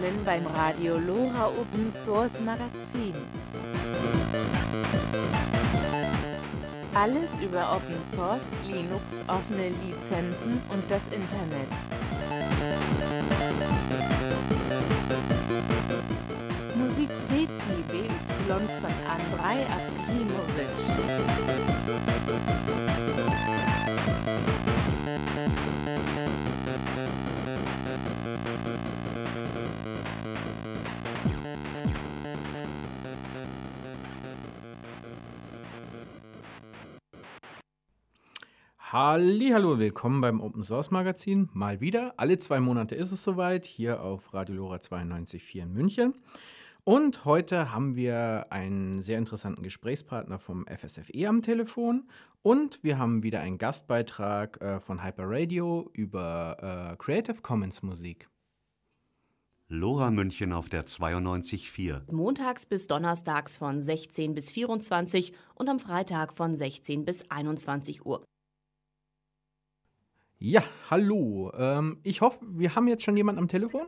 willkommen beim Radio Lora Open Source Magazin. Alles über Open Source, Linux, offene Lizenzen und das Internet. Musik CCBY von Andrei Akimovic. Hallo, willkommen beim Open Source Magazin. Mal wieder. Alle zwei Monate ist es soweit, hier auf Radio Lora 92.4 in München. Und heute haben wir einen sehr interessanten Gesprächspartner vom FSFE am Telefon. Und wir haben wieder einen Gastbeitrag äh, von Hyper Radio über äh, Creative Commons Musik. Lora München auf der 92.4. Montags bis donnerstags von 16 bis 24 und am Freitag von 16 bis 21 Uhr. Ja, hallo. Ähm, ich hoffe, wir haben jetzt schon jemanden am Telefon.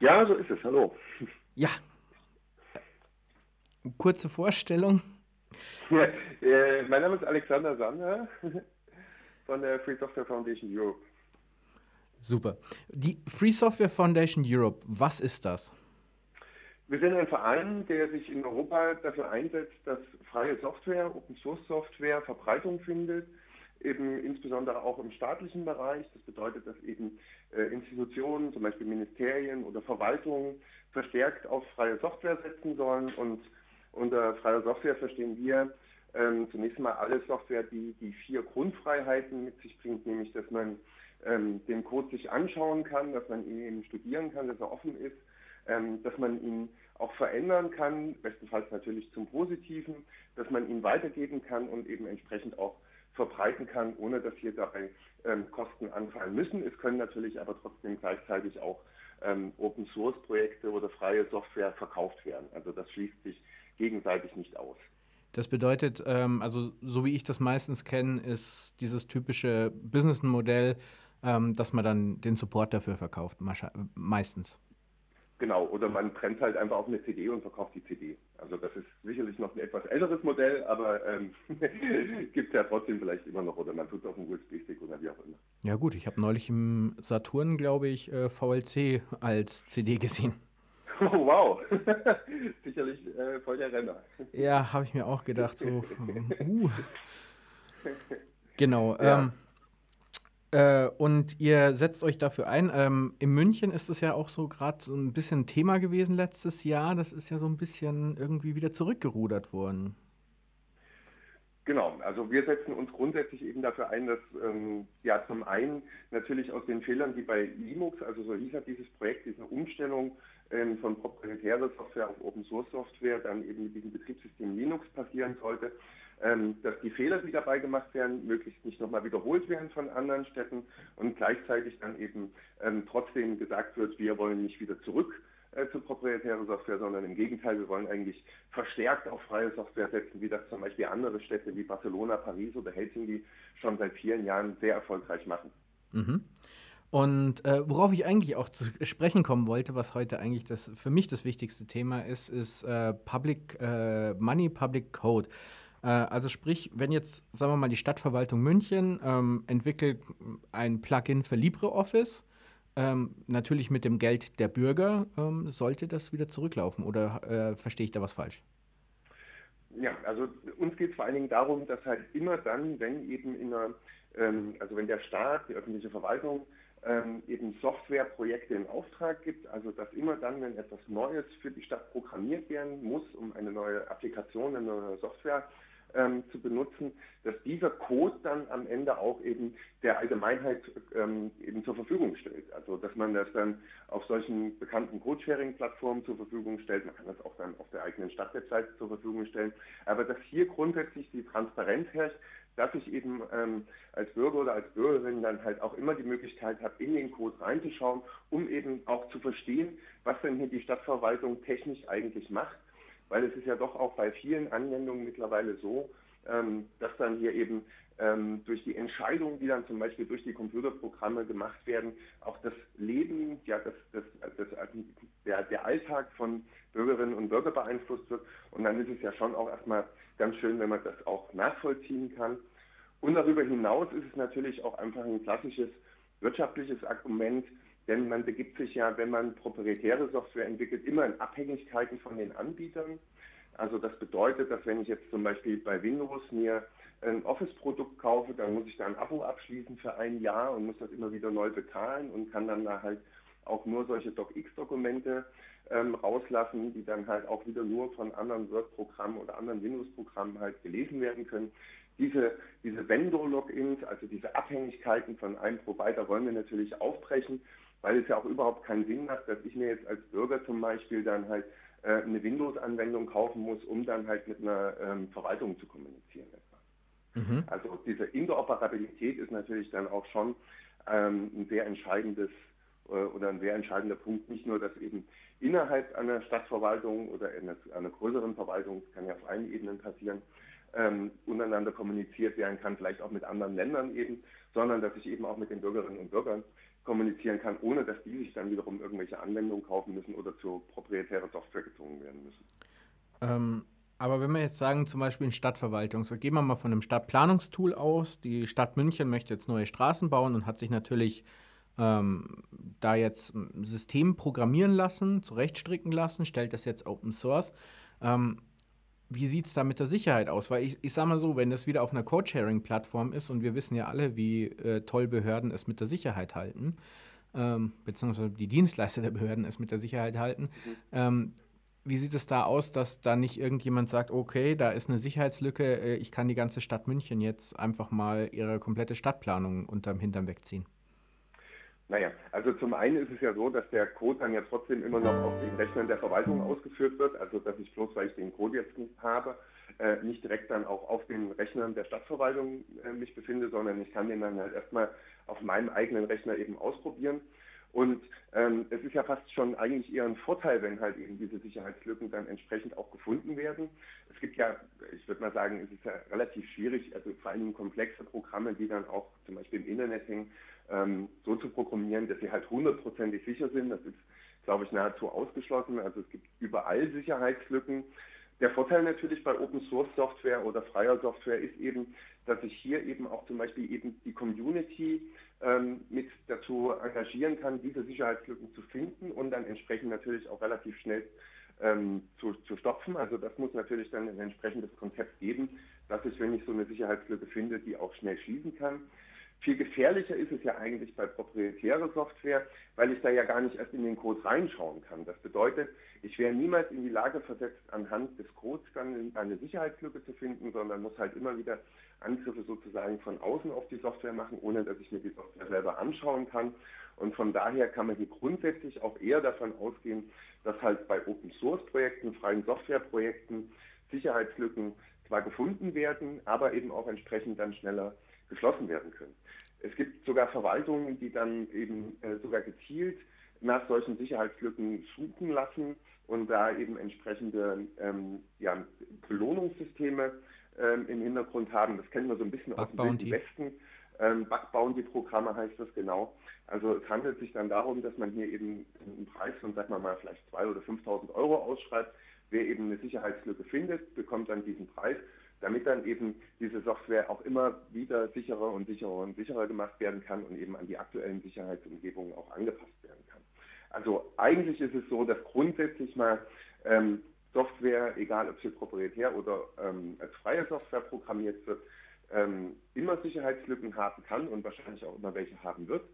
Ja, so ist es. Hallo. Ja. Kurze Vorstellung. Ja, äh, mein Name ist Alexander Sander von der Free Software Foundation Europe. Super. Die Free Software Foundation Europe, was ist das? Wir sind ein Verein, der sich in Europa dafür einsetzt, dass freie Software, Open Source Software Verbreitung findet eben insbesondere auch im staatlichen Bereich. Das bedeutet, dass eben äh, Institutionen, zum Beispiel Ministerien oder Verwaltungen, verstärkt auf freie Software setzen sollen. Und unter freier Software verstehen wir ähm, zunächst mal alle Software, die die vier Grundfreiheiten mit sich bringt, nämlich dass man ähm, den Code sich anschauen kann, dass man ihn eben studieren kann, dass er offen ist, ähm, dass man ihn auch verändern kann, bestenfalls natürlich zum Positiven, dass man ihn weitergeben kann und eben entsprechend auch verbreiten kann, ohne dass hier dabei ähm, Kosten anfallen müssen. Es können natürlich aber trotzdem gleichzeitig auch ähm, Open Source Projekte oder freie Software verkauft werden. Also das schließt sich gegenseitig nicht aus. Das bedeutet, ähm, also so wie ich das meistens kenne, ist dieses typische Businessmodell, ähm, dass man dann den Support dafür verkauft, meistens. Genau, oder man brennt halt einfach auf eine CD und verkauft die CD. Also das ist sicherlich noch ein etwas älteres Modell, aber ähm, gibt es ja trotzdem vielleicht immer noch oder man tut es auf einen USB-Stick oder wie auch immer. Ja gut, ich habe neulich im Saturn, glaube ich, äh, VLC als CD gesehen. Oh, wow, sicherlich äh, voll der Renner. Ja, habe ich mir auch gedacht, so, uh. Genau. Ja. Ähm, äh, und ihr setzt euch dafür ein. Ähm, in München ist es ja auch so gerade so ein bisschen Thema gewesen letztes Jahr. Das ist ja so ein bisschen irgendwie wieder zurückgerudert worden. Genau, also wir setzen uns grundsätzlich eben dafür ein, dass ähm, ja zum einen natürlich aus den Fehlern, die bei Linux, also so hieß ja dieses Projekt, diese Umstellung ähm, von proprietärer Software auf Open Source Software dann eben mit diesem Betriebssystem Linux passieren sollte, ähm, dass die Fehler, die dabei gemacht werden, möglichst nicht nochmal wiederholt werden von anderen Städten und gleichzeitig dann eben ähm, trotzdem gesagt wird, wir wollen nicht wieder zurück äh, zu proprietärer Software, sondern im Gegenteil, wir wollen eigentlich verstärkt auf freie Software setzen, wie das zum Beispiel andere Städte wie Barcelona, Paris oder Helsinki schon seit vielen Jahren sehr erfolgreich machen. Mhm. Und äh, worauf ich eigentlich auch zu sprechen kommen wollte, was heute eigentlich das für mich das wichtigste Thema ist, ist äh, Public äh, Money, Public Code. Äh, also sprich, wenn jetzt, sagen wir mal, die Stadtverwaltung München ähm, entwickelt ein Plugin für LibreOffice, ähm, natürlich mit dem Geld der Bürger, ähm, sollte das wieder zurücklaufen oder äh, verstehe ich da was falsch? Ja, also uns geht es vor allen Dingen darum, dass halt immer dann, wenn eben in einer, ähm, also wenn der Staat, die öffentliche Verwaltung ähm, eben Softwareprojekte in Auftrag gibt, also dass immer dann, wenn etwas Neues für die Stadt programmiert werden muss, um eine neue Applikation, eine neue Software ähm, zu benutzen, dass dieser Code dann am Ende auch eben der Allgemeinheit ähm, eben zur Verfügung stellt. Also dass man das dann auf solchen bekannten Codesharing-Plattformen zur Verfügung stellt. Man kann das auch dann auf der eigenen Stadtwebseite zur Verfügung stellen. Aber dass hier grundsätzlich die Transparenz herrscht, dass ich eben ähm, als Bürger oder als Bürgerin dann halt auch immer die Möglichkeit habe, in den Code reinzuschauen, um eben auch zu verstehen, was denn hier die Stadtverwaltung technisch eigentlich macht weil es ist ja doch auch bei vielen Anwendungen mittlerweile so, ähm, dass dann hier eben ähm, durch die Entscheidungen, die dann zum Beispiel durch die Computerprogramme gemacht werden, auch das Leben, ja, das, das, das, der, der Alltag von Bürgerinnen und Bürgern beeinflusst wird. Und dann ist es ja schon auch erstmal ganz schön, wenn man das auch nachvollziehen kann. Und darüber hinaus ist es natürlich auch einfach ein klassisches wirtschaftliches Argument, denn man begibt sich ja, wenn man proprietäre Software entwickelt, immer in Abhängigkeiten von den Anbietern. Also das bedeutet, dass wenn ich jetzt zum Beispiel bei Windows mir ein Office-Produkt kaufe, dann muss ich da ein Abo abschließen für ein Jahr und muss das immer wieder neu bezahlen und kann dann da halt auch nur solche DocX-Dokumente ähm, rauslassen, die dann halt auch wieder nur von anderen Word-Programmen oder anderen Windows-Programmen halt gelesen werden können. Diese, diese Vendor-Logins, also diese Abhängigkeiten von einem Provider wollen wir natürlich aufbrechen, weil es ja auch überhaupt keinen Sinn macht, dass ich mir jetzt als Bürger zum Beispiel dann halt äh, eine Windows-Anwendung kaufen muss, um dann halt mit einer ähm, Verwaltung zu kommunizieren. Mhm. Also diese Interoperabilität ist natürlich dann auch schon ähm, ein sehr entscheidendes äh, oder ein sehr entscheidender Punkt, nicht nur, dass eben innerhalb einer Stadtverwaltung oder einer, einer größeren Verwaltung, das kann ja auf allen Ebenen passieren, ähm, untereinander kommuniziert werden kann, vielleicht auch mit anderen Ländern eben, sondern dass ich eben auch mit den Bürgerinnen und Bürgern kommunizieren kann, ohne dass die sich dann wiederum irgendwelche Anwendungen kaufen müssen oder zu proprietärer Software gezwungen werden müssen. Ähm, aber wenn wir jetzt sagen, zum Beispiel in Stadtverwaltung, so gehen wir mal von einem Stadtplanungstool aus. Die Stadt München möchte jetzt neue Straßen bauen und hat sich natürlich ähm, da jetzt ein System programmieren lassen, zurechtstricken lassen, stellt das jetzt Open Source. Ähm, wie sieht es da mit der Sicherheit aus? Weil ich, ich sage mal so, wenn das wieder auf einer Code-Sharing-Plattform ist und wir wissen ja alle, wie äh, toll Behörden es mit der Sicherheit halten, ähm, beziehungsweise die Dienstleister der Behörden es mit der Sicherheit halten, mhm. ähm, wie sieht es da aus, dass da nicht irgendjemand sagt, okay, da ist eine Sicherheitslücke, äh, ich kann die ganze Stadt München jetzt einfach mal ihre komplette Stadtplanung unterm Hintern wegziehen? Naja, also zum einen ist es ja so, dass der Code dann ja trotzdem immer noch auf den Rechnern der Verwaltung ausgeführt wird. Also dass ich bloß, weil ich den Code jetzt nicht habe, äh, nicht direkt dann auch auf den Rechnern der Stadtverwaltung äh, mich befinde, sondern ich kann den dann halt erstmal auf meinem eigenen Rechner eben ausprobieren. Und ähm, es ist ja fast schon eigentlich eher ein Vorteil, wenn halt eben diese Sicherheitslücken dann entsprechend auch gefunden werden. Es gibt ja, ich würde mal sagen, es ist ja relativ schwierig, also vor allem komplexe Programme, die dann auch zum Beispiel im Internet hängen, ähm, so zu programmieren, dass sie halt hundertprozentig sicher sind. Das ist, glaube ich, nahezu ausgeschlossen. Also es gibt überall Sicherheitslücken. Der Vorteil natürlich bei Open Source Software oder freier Software ist eben, dass ich hier eben auch zum Beispiel eben die Community ähm, mit dazu engagieren kann, diese Sicherheitslücken zu finden und dann entsprechend natürlich auch relativ schnell ähm, zu, zu stopfen. Also das muss natürlich dann ein entsprechendes Konzept geben, dass ich, wenn ich so eine Sicherheitslücke finde, die auch schnell schließen kann. Viel gefährlicher ist es ja eigentlich bei proprietärer Software, weil ich da ja gar nicht erst in den Code reinschauen kann. Das bedeutet, ich wäre niemals in die Lage versetzt, anhand des Codes dann eine Sicherheitslücke zu finden, sondern muss halt immer wieder Angriffe sozusagen von außen auf die Software machen, ohne dass ich mir die Software selber anschauen kann. Und von daher kann man hier grundsätzlich auch eher davon ausgehen, dass halt bei Open Source Projekten, freien Softwareprojekten Sicherheitslücken zwar gefunden werden, aber eben auch entsprechend dann schneller geschlossen werden können. Es gibt sogar Verwaltungen, die dann eben äh, sogar gezielt nach solchen Sicherheitslücken suchen lassen und da eben entsprechende ähm, ja, Belohnungssysteme ähm, im Hintergrund haben. Das kennen wir so ein bisschen Bug aus dem Westen. Ähm, Bug Bounty Programme heißt das genau. Also es handelt sich dann darum, dass man hier eben einen Preis von, sagen wir mal, vielleicht 2.000 oder 5.000 Euro ausschreibt. Wer eben eine Sicherheitslücke findet, bekommt dann diesen Preis damit dann eben diese Software auch immer wieder sicherer und sicherer und sicherer gemacht werden kann und eben an die aktuellen Sicherheitsumgebungen auch angepasst werden kann. Also eigentlich ist es so, dass grundsätzlich mal ähm, Software, egal ob sie proprietär oder ähm, als freie Software programmiert wird, ähm, immer Sicherheitslücken haben kann und wahrscheinlich auch immer welche haben wird.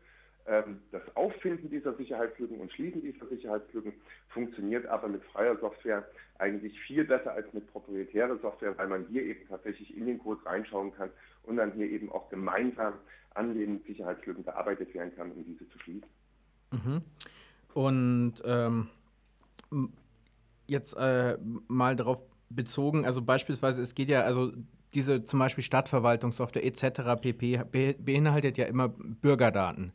Ähm, das Auffinden dieser Sicherheitslücken und Schließen dieser Sicherheitslücken funktioniert aber mit freier Software eigentlich viel besser als mit proprietärer Software, weil man hier eben tatsächlich in den Code reinschauen kann und dann hier eben auch gemeinsam an den Sicherheitslücken bearbeitet werden kann, um diese zu schließen. Mhm. Und ähm, jetzt äh, mal darauf bezogen, also beispielsweise, es geht ja, also diese zum Beispiel Stadtverwaltungssoftware etc. pp. beinhaltet ja immer Bürgerdaten.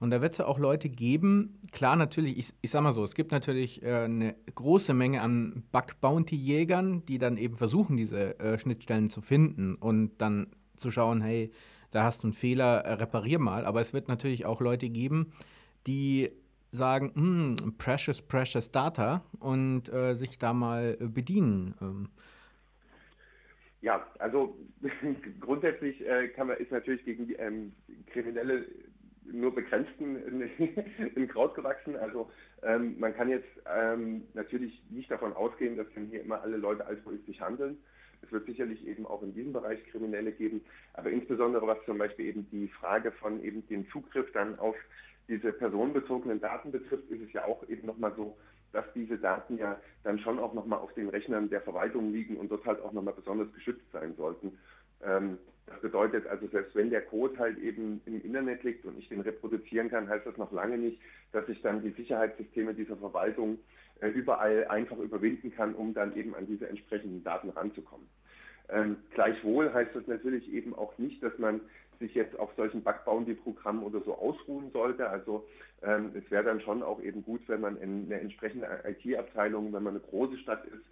Und da wird es ja auch Leute geben, klar natürlich, ich, ich sag mal so, es gibt natürlich äh, eine große Menge an Bug-Bounty-Jägern, die dann eben versuchen, diese äh, Schnittstellen zu finden und dann zu schauen, hey, da hast du einen Fehler, äh, reparier mal. Aber es wird natürlich auch Leute geben, die sagen, hm, precious, precious data und äh, sich da mal äh, bedienen. Ähm. Ja, also grundsätzlich äh, kann man, ist natürlich gegen ähm, Kriminelle nur begrenzten in, Kraut gewachsen. Also ähm, man kann jetzt ähm, natürlich nicht davon ausgehen, dass dann hier immer alle Leute altruistisch handeln. Es wird sicherlich eben auch in diesem Bereich Kriminelle geben, aber insbesondere was zum Beispiel eben die Frage von eben dem Zugriff dann auf diese personenbezogenen Daten betrifft, ist es ja auch eben nochmal so, dass diese Daten ja dann schon auch nochmal auf den Rechnern der Verwaltung liegen und dort halt auch nochmal besonders geschützt sein sollten. Ähm, das bedeutet also, selbst wenn der Code halt eben im Internet liegt und ich den reproduzieren kann, heißt das noch lange nicht, dass ich dann die Sicherheitssysteme dieser Verwaltung äh, überall einfach überwinden kann, um dann eben an diese entsprechenden Daten ranzukommen. Ähm, gleichwohl heißt das natürlich eben auch nicht, dass man sich jetzt auf solchen Bug-Bounty-Programmen oder so ausruhen sollte. Also ähm, es wäre dann schon auch eben gut, wenn man in eine entsprechende IT-Abteilung, wenn man eine große Stadt ist,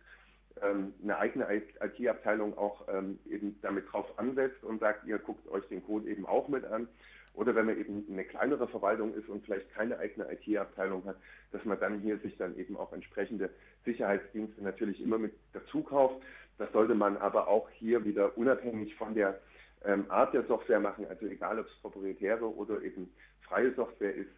eine eigene IT-Abteilung auch ähm, eben damit drauf ansetzt und sagt, ihr guckt euch den Code eben auch mit an. Oder wenn man eben eine kleinere Verwaltung ist und vielleicht keine eigene IT-Abteilung hat, dass man dann hier sich dann eben auch entsprechende Sicherheitsdienste natürlich immer mit dazu kauft. Das sollte man aber auch hier wieder unabhängig von der ähm, Art der Software machen, also egal ob es proprietäre oder eben freie Software ist,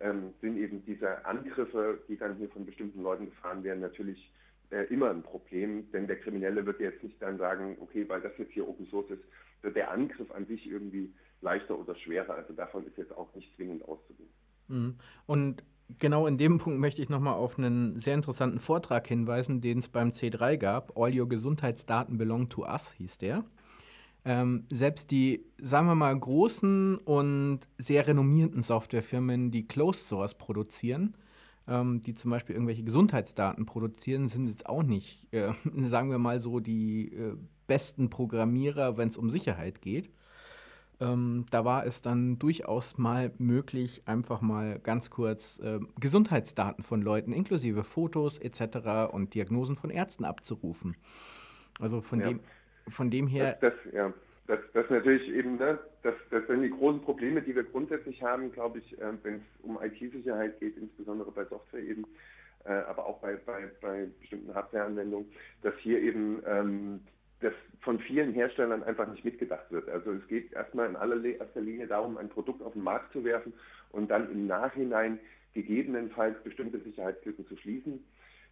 ähm, sind eben diese Angriffe, die dann hier von bestimmten Leuten gefahren werden, natürlich äh, immer ein Problem, denn der Kriminelle wird jetzt nicht dann sagen, okay, weil das jetzt hier Open Source ist, wird der Angriff an sich irgendwie leichter oder schwerer. Also davon ist jetzt auch nicht zwingend auszugehen. Mhm. Und genau in dem Punkt möchte ich nochmal auf einen sehr interessanten Vortrag hinweisen, den es beim C3 gab. All Your Gesundheitsdaten Belong to Us hieß der. Ähm, selbst die, sagen wir mal, großen und sehr renommierten Softwarefirmen, die Closed Source produzieren, ähm, die zum Beispiel irgendwelche Gesundheitsdaten produzieren, sind jetzt auch nicht, äh, sagen wir mal so, die äh, besten Programmierer, wenn es um Sicherheit geht. Ähm, da war es dann durchaus mal möglich, einfach mal ganz kurz äh, Gesundheitsdaten von Leuten inklusive Fotos etc. und Diagnosen von Ärzten abzurufen. Also von ja. dem von dem her. Das, das, ja, das, das natürlich eben, ne, das, das sind die großen Probleme, die wir grundsätzlich haben, glaube ich, äh, wenn es um IT-Sicherheit geht, insbesondere bei Software eben, äh, aber auch bei, bei, bei bestimmten Hardware-Anwendungen, dass hier eben ähm, das von vielen Herstellern einfach nicht mitgedacht wird. Also es geht erstmal in allererster Linie darum, ein Produkt auf den Markt zu werfen und dann im Nachhinein gegebenenfalls bestimmte Sicherheitslücken zu schließen.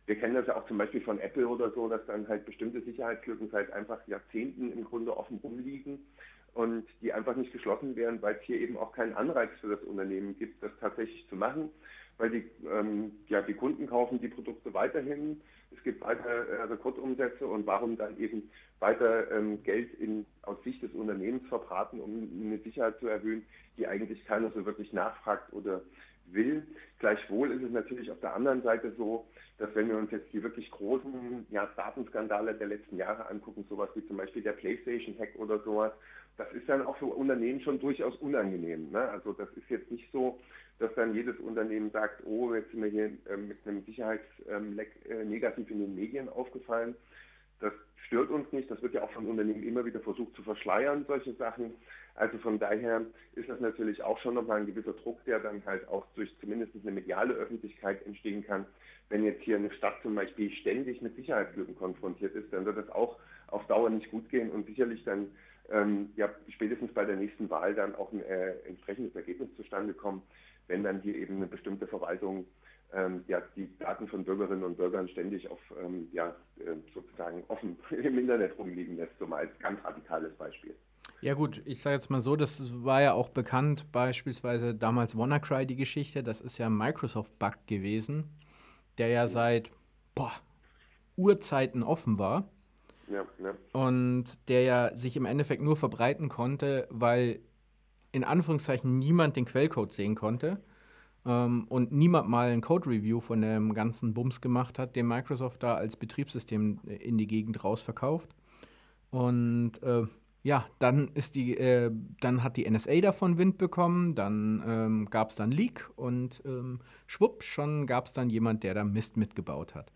Wir kennen das ja auch zum Beispiel von Apple oder so, dass dann halt bestimmte Sicherheitslücken seit einfach Jahrzehnten im Grunde offen rumliegen und die einfach nicht geschlossen werden, weil es hier eben auch keinen Anreiz für das Unternehmen gibt, das tatsächlich zu machen, weil die, ähm, ja, die Kunden kaufen die Produkte weiterhin. Es gibt weiter äh, Rekordumsätze und warum dann eben weiter ähm, Geld in, aus Sicht des Unternehmens verbraten, um eine Sicherheit zu erhöhen, die eigentlich keiner so wirklich nachfragt oder will. Gleichwohl ist es natürlich auf der anderen Seite so, dass wenn wir uns jetzt die wirklich großen ja, Datenskandale der letzten Jahre angucken, sowas wie zum Beispiel der PlayStation-Hack oder sowas, das ist dann auch für Unternehmen schon durchaus unangenehm. Ne? Also das ist jetzt nicht so, dass dann jedes Unternehmen sagt, oh, jetzt sind wir hier äh, mit einem Sicherheitsleck äh, negativ in den Medien aufgefallen. Das stört uns nicht. Das wird ja auch von Unternehmen immer wieder versucht zu verschleiern, solche Sachen. Also von daher ist das natürlich auch schon nochmal ein gewisser Druck, der dann halt auch durch zumindest eine mediale Öffentlichkeit entstehen kann. Wenn jetzt hier eine Stadt zum Beispiel ständig mit Sicherheitslücken konfrontiert ist, dann wird das auch auf Dauer nicht gut gehen und sicherlich dann ähm, ja, spätestens bei der nächsten Wahl dann auch ein äh, entsprechendes Ergebnis zustande kommen, wenn dann hier eben eine bestimmte Verwaltung ähm, ja, die Daten von Bürgerinnen und Bürgern ständig auf, ähm, ja, äh, sozusagen offen im Internet rumliegen lässt, so mal als ganz radikales Beispiel. Ja gut, ich sage jetzt mal so, das war ja auch bekannt, beispielsweise damals WannaCry die Geschichte, das ist ja ein Microsoft-Bug gewesen, der ja seit boah, Urzeiten offen war. Ja, ja. Und der ja sich im Endeffekt nur verbreiten konnte, weil in Anführungszeichen niemand den Quellcode sehen konnte ähm, und niemand mal ein Code-Review von dem ganzen Bums gemacht hat, den Microsoft da als Betriebssystem in die Gegend rausverkauft. Und äh, ja, dann ist die, äh, dann hat die NSA davon Wind bekommen, dann ähm, gab es dann Leak und ähm, schwupp, schon gab es dann jemand, der da Mist mitgebaut hat.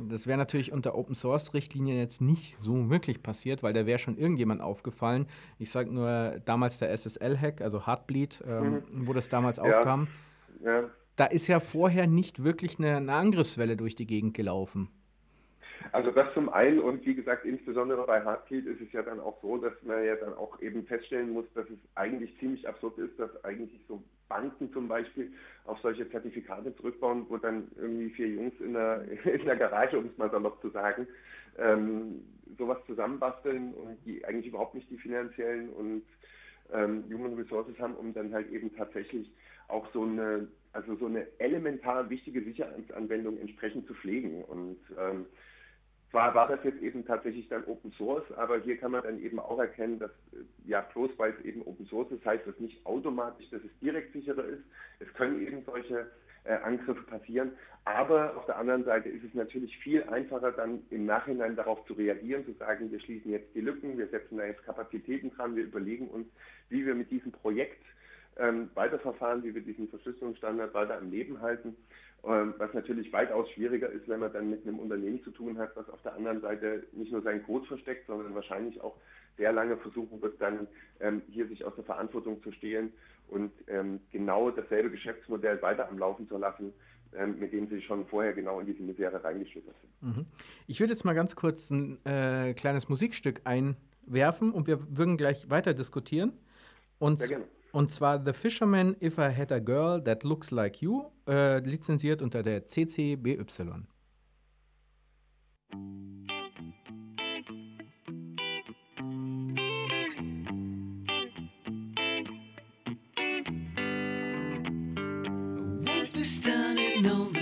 Das wäre natürlich unter Open Source Richtlinien jetzt nicht so wirklich passiert, weil da wäre schon irgendjemand aufgefallen. Ich sage nur damals der SSL-Hack, also Heartbleed, ähm, mhm. wo das damals ja. aufkam. Ja. Da ist ja vorher nicht wirklich eine, eine Angriffswelle durch die Gegend gelaufen. Also das zum einen und wie gesagt, insbesondere bei Heartbeat ist es ja dann auch so, dass man ja dann auch eben feststellen muss, dass es eigentlich ziemlich absurd ist, dass eigentlich so Banken zum Beispiel auf solche Zertifikate zurückbauen, wo dann irgendwie vier Jungs in der, in der Garage, um es mal salopp zu sagen, ähm, sowas zusammenbasteln und die eigentlich überhaupt nicht die finanziellen und ähm, Human Resources haben, um dann halt eben tatsächlich auch so eine, also so eine elementar wichtige Sicherheitsanwendung entsprechend zu pflegen. Und ähm, zwar war das jetzt eben tatsächlich dann Open Source, aber hier kann man dann eben auch erkennen, dass äh, ja bloß weil es eben Open Source ist, heißt das nicht automatisch, dass es direkt sicherer ist. Es können eben solche äh, Angriffe passieren, aber auf der anderen Seite ist es natürlich viel einfacher dann im Nachhinein darauf zu reagieren, zu sagen, wir schließen jetzt die Lücken, wir setzen da jetzt Kapazitäten dran, wir überlegen uns, wie wir mit diesem Projekt ähm, weiterverfahren, wie wir diesen Verschlüsselungsstandard weiter am Leben halten. Ähm, was natürlich weitaus schwieriger ist, wenn man dann mit einem Unternehmen zu tun hat, was auf der anderen Seite nicht nur seinen Code versteckt, sondern wahrscheinlich auch sehr lange versuchen wird, dann ähm, hier sich aus der Verantwortung zu stehlen und ähm, genau dasselbe Geschäftsmodell weiter am Laufen zu lassen, ähm, mit dem sie schon vorher genau in diese Misere reingeschlittert sind. Mhm. Ich würde jetzt mal ganz kurz ein äh, kleines Musikstück einwerfen und wir würden gleich weiter diskutieren. Und sehr gerne. Und zwar The Fisherman If I Had a Girl That Looks Like You, äh, lizenziert unter der CCBY. Standing on the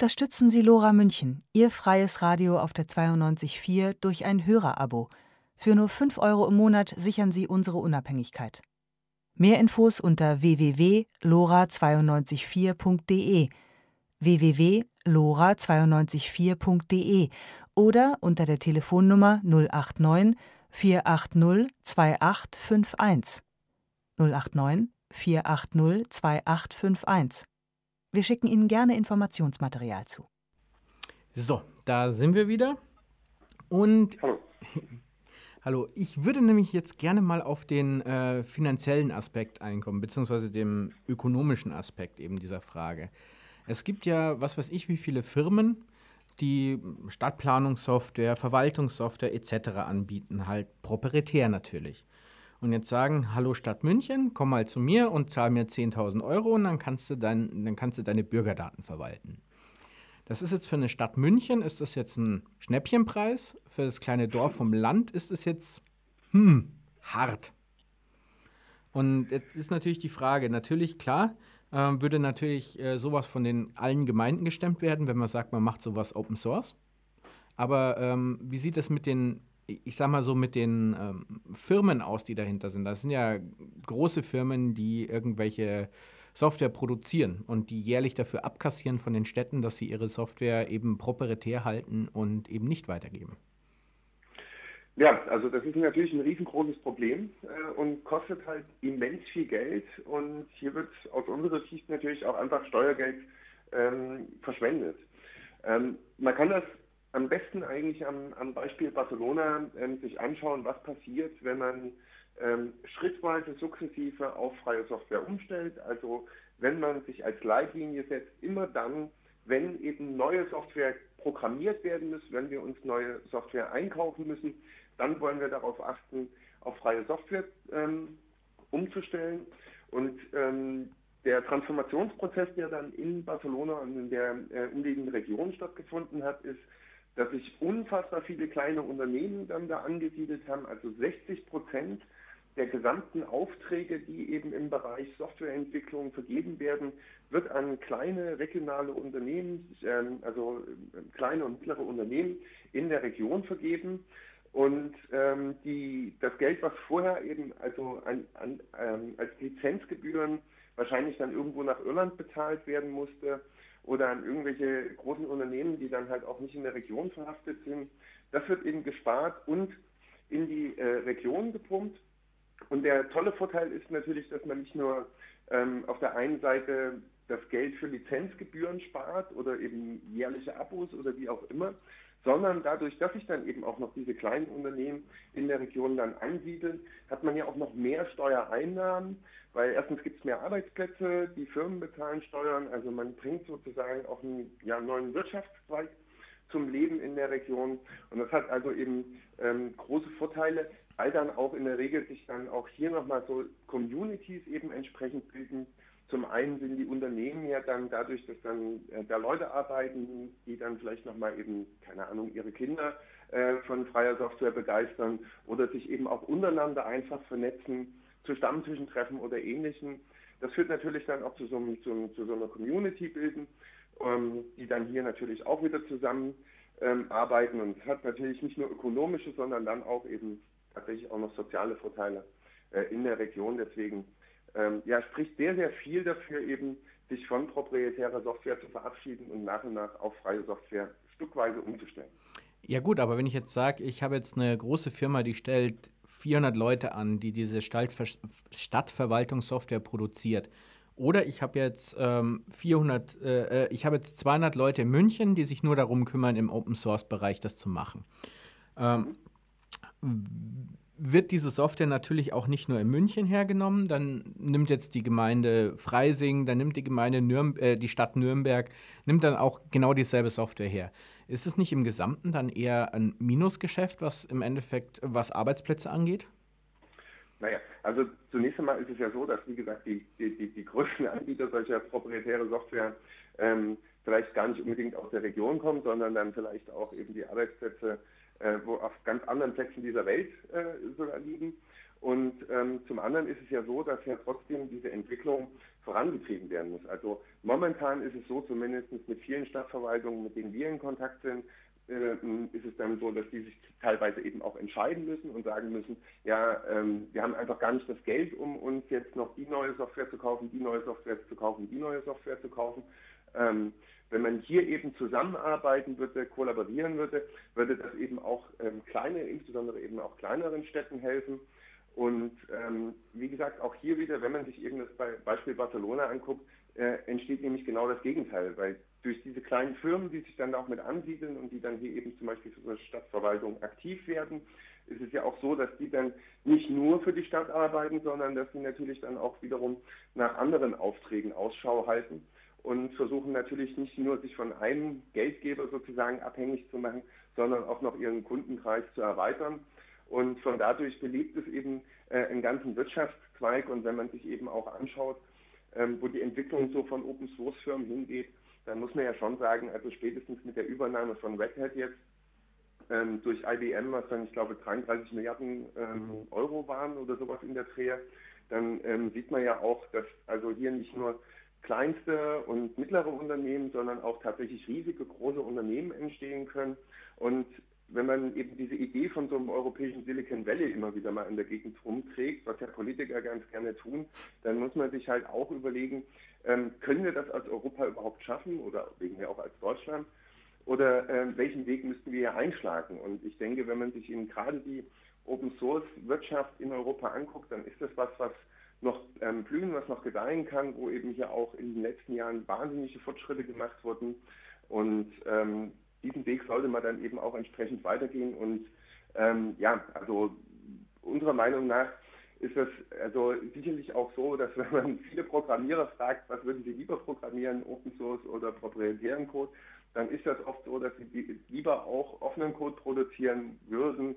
Unterstützen Sie Lora München, Ihr freies Radio auf der 92.4 durch ein Hörerabo. Für nur 5 Euro im Monat sichern Sie unsere Unabhängigkeit. Mehr Infos unter www.lora924.de www.lora924.de oder unter der Telefonnummer 089 480 2851. 089 480 2851. Wir schicken Ihnen gerne Informationsmaterial zu. So, da sind wir wieder. Und Hallo. hallo, ich würde nämlich jetzt gerne mal auf den äh, finanziellen Aspekt einkommen, beziehungsweise dem ökonomischen Aspekt eben dieser Frage. Es gibt ja, was weiß ich, wie viele Firmen, die Stadtplanungssoftware, Verwaltungssoftware etc. anbieten, halt proprietär natürlich. Und jetzt sagen, hallo Stadt München, komm mal zu mir und zahl mir 10.000 Euro und dann kannst, du dein, dann kannst du deine Bürgerdaten verwalten. Das ist jetzt für eine Stadt München, ist das jetzt ein Schnäppchenpreis. Für das kleine Dorf vom Land ist es jetzt, hm, hart. Und jetzt ist natürlich die Frage, natürlich klar, äh, würde natürlich äh, sowas von den allen Gemeinden gestemmt werden, wenn man sagt, man macht sowas Open Source. Aber ähm, wie sieht es mit den, ich sag mal so, mit den ähm, Firmen aus, die dahinter sind? Das sind ja große Firmen, die irgendwelche Software produzieren und die jährlich dafür abkassieren von den Städten, dass sie ihre Software eben proprietär halten und eben nicht weitergeben. Ja, also das ist natürlich ein riesengroßes Problem äh, und kostet halt immens viel Geld. Und hier wird aus unserer Sicht natürlich auch einfach Steuergeld ähm, verschwendet. Ähm, man kann das am besten eigentlich am, am Beispiel Barcelona ähm, sich anschauen, was passiert, wenn man ähm, schrittweise sukzessive auf freie Software umstellt. Also wenn man sich als Leitlinie setzt, immer dann, wenn eben neue Software programmiert werden muss, wenn wir uns neue Software einkaufen müssen, dann wollen wir darauf achten, auf freie Software ähm, umzustellen. Und ähm, der Transformationsprozess, der dann in Barcelona und in der äh, umliegenden Region stattgefunden hat, ist, dass sich unfassbar viele kleine Unternehmen dann da angesiedelt haben, also 60 Prozent der gesamten Aufträge, die eben im Bereich Softwareentwicklung vergeben werden, wird an kleine regionale Unternehmen, ähm, also äh, kleine und mittlere Unternehmen in der Region vergeben. Und ähm, die, das Geld, was vorher eben also an, an, ähm, als Lizenzgebühren wahrscheinlich dann irgendwo nach Irland bezahlt werden musste oder an irgendwelche großen Unternehmen, die dann halt auch nicht in der Region verhaftet sind, das wird eben gespart und in die äh, Region gepumpt. Und der tolle Vorteil ist natürlich, dass man nicht nur ähm, auf der einen Seite das Geld für Lizenzgebühren spart oder eben jährliche Abos oder wie auch immer, sondern dadurch, dass sich dann eben auch noch diese kleinen Unternehmen in der Region dann ansiedeln, hat man ja auch noch mehr Steuereinnahmen, weil erstens gibt es mehr Arbeitsplätze, die Firmen bezahlen Steuern, also man bringt sozusagen auch einen ja, neuen Wirtschaftszweig zum Leben in der Region. Und das hat also eben ähm, große Vorteile, weil dann auch in der Regel sich dann auch hier nochmal so Communities eben entsprechend bilden, zum einen sind die Unternehmen ja dann dadurch, dass dann äh, da Leute arbeiten, die dann vielleicht nochmal eben, keine Ahnung, ihre Kinder äh, von freier Software begeistern oder sich eben auch untereinander einfach vernetzen, zu Stammtischen treffen oder ähnlichem. Das führt natürlich dann auch zu so, zu, zu so einer Community bilden, ähm, die dann hier natürlich auch wieder zusammen ähm, und hat natürlich nicht nur ökonomische, sondern dann auch eben tatsächlich auch noch soziale Vorteile äh, in der Region. Deswegen ähm, ja, spricht sehr, sehr viel dafür, eben sich von proprietärer Software zu verabschieden und nach und nach auf freie Software stückweise umzustellen. Ja gut, aber wenn ich jetzt sage, ich habe jetzt eine große Firma, die stellt 400 Leute an, die diese Stadtverwaltungssoftware produziert. Oder ich habe jetzt ähm, 400, äh, ich habe jetzt 200 Leute in München, die sich nur darum kümmern, im Open Source Bereich das zu machen. Ähm, wird diese Software natürlich auch nicht nur in München hergenommen. Dann nimmt jetzt die Gemeinde Freising, dann nimmt die Gemeinde Nürn äh, die Stadt Nürnberg, nimmt dann auch genau dieselbe Software her. Ist es nicht im Gesamten dann eher ein Minusgeschäft, was im Endeffekt, was Arbeitsplätze angeht? Naja, also zunächst einmal ist es ja so, dass, wie gesagt, die, die, die, die größten Anbieter solcher proprietäre Software ähm, vielleicht gar nicht unbedingt aus der Region kommen, sondern dann vielleicht auch eben die Arbeitsplätze äh, wo auf ganz anderen Plätzen dieser Welt äh, sogar liegen. Und ähm, zum anderen ist es ja so, dass ja trotzdem diese Entwicklung vorangetrieben werden muss. Also momentan ist es so, zumindest mit vielen Stadtverwaltungen, mit denen wir in Kontakt sind, äh, ist es dann so, dass die sich teilweise eben auch entscheiden müssen und sagen müssen, ja, ähm, wir haben einfach gar nicht das Geld, um uns jetzt noch die neue Software zu kaufen, die neue Software zu kaufen, die neue Software zu kaufen. Ähm, wenn man hier eben zusammenarbeiten würde, kollaborieren würde, würde das eben auch ähm, kleine, insbesondere eben auch kleineren Städten helfen. Und ähm, wie gesagt, auch hier wieder, wenn man sich eben das Beispiel Barcelona anguckt, äh, entsteht nämlich genau das Gegenteil, weil durch diese kleinen Firmen, die sich dann auch mit ansiedeln und die dann hier eben zum Beispiel für die Stadtverwaltung aktiv werden, ist es ja auch so, dass die dann nicht nur für die Stadt arbeiten, sondern dass sie natürlich dann auch wiederum nach anderen Aufträgen Ausschau halten und versuchen natürlich nicht nur sich von einem Geldgeber sozusagen abhängig zu machen, sondern auch noch ihren Kundenkreis zu erweitern. Und von dadurch belebt es eben äh, einen ganzen Wirtschaftszweig. Und wenn man sich eben auch anschaut, ähm, wo die Entwicklung so von Open Source Firmen hingeht, dann muss man ja schon sagen, also spätestens mit der Übernahme von Red Hat jetzt ähm, durch IBM, was dann ich glaube 33 Milliarden ähm, Euro waren oder sowas in der Drehe, dann ähm, sieht man ja auch, dass also hier nicht nur kleinste und mittlere Unternehmen, sondern auch tatsächlich riesige, große Unternehmen entstehen können. Und wenn man eben diese Idee von so einem europäischen Silicon Valley immer wieder mal in der Gegend rumträgt, was ja Politiker ganz gerne tun, dann muss man sich halt auch überlegen, ähm, können wir das als Europa überhaupt schaffen oder wegen mir auch als Deutschland? Oder äh, welchen Weg müssten wir hier einschlagen? Und ich denke, wenn man sich eben gerade die Open Source Wirtschaft in Europa anguckt, dann ist das was, was noch ähm, blühen, was noch gedeihen kann, wo eben hier auch in den letzten Jahren wahnsinnige Fortschritte gemacht wurden. Und ähm, diesen Weg sollte man dann eben auch entsprechend weitergehen. Und ähm, ja, also unserer Meinung nach ist das also sicherlich auch so, dass wenn man viele Programmierer fragt, was würden sie lieber programmieren, Open Source oder proprietären Code, dann ist das oft so, dass sie lieber auch offenen Code produzieren würden.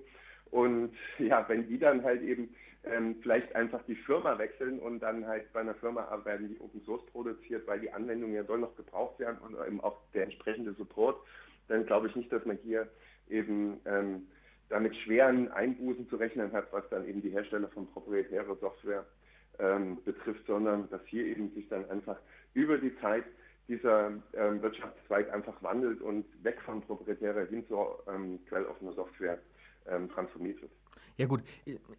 Und ja, wenn die dann halt eben ähm, vielleicht einfach die Firma wechseln und dann halt bei einer Firma arbeiten, die Open Source produziert, weil die Anwendungen ja doll noch gebraucht werden und eben auch der entsprechende Support, dann glaube ich nicht, dass man hier eben ähm, damit schweren Einbußen zu rechnen hat, was dann eben die Hersteller von proprietärer Software ähm, betrifft, sondern dass hier eben sich dann einfach über die Zeit dieser ähm, Wirtschaftszweig einfach wandelt und weg von proprietärer hin zur ähm, quelloffener Software ähm, transformiert wird. Ja gut,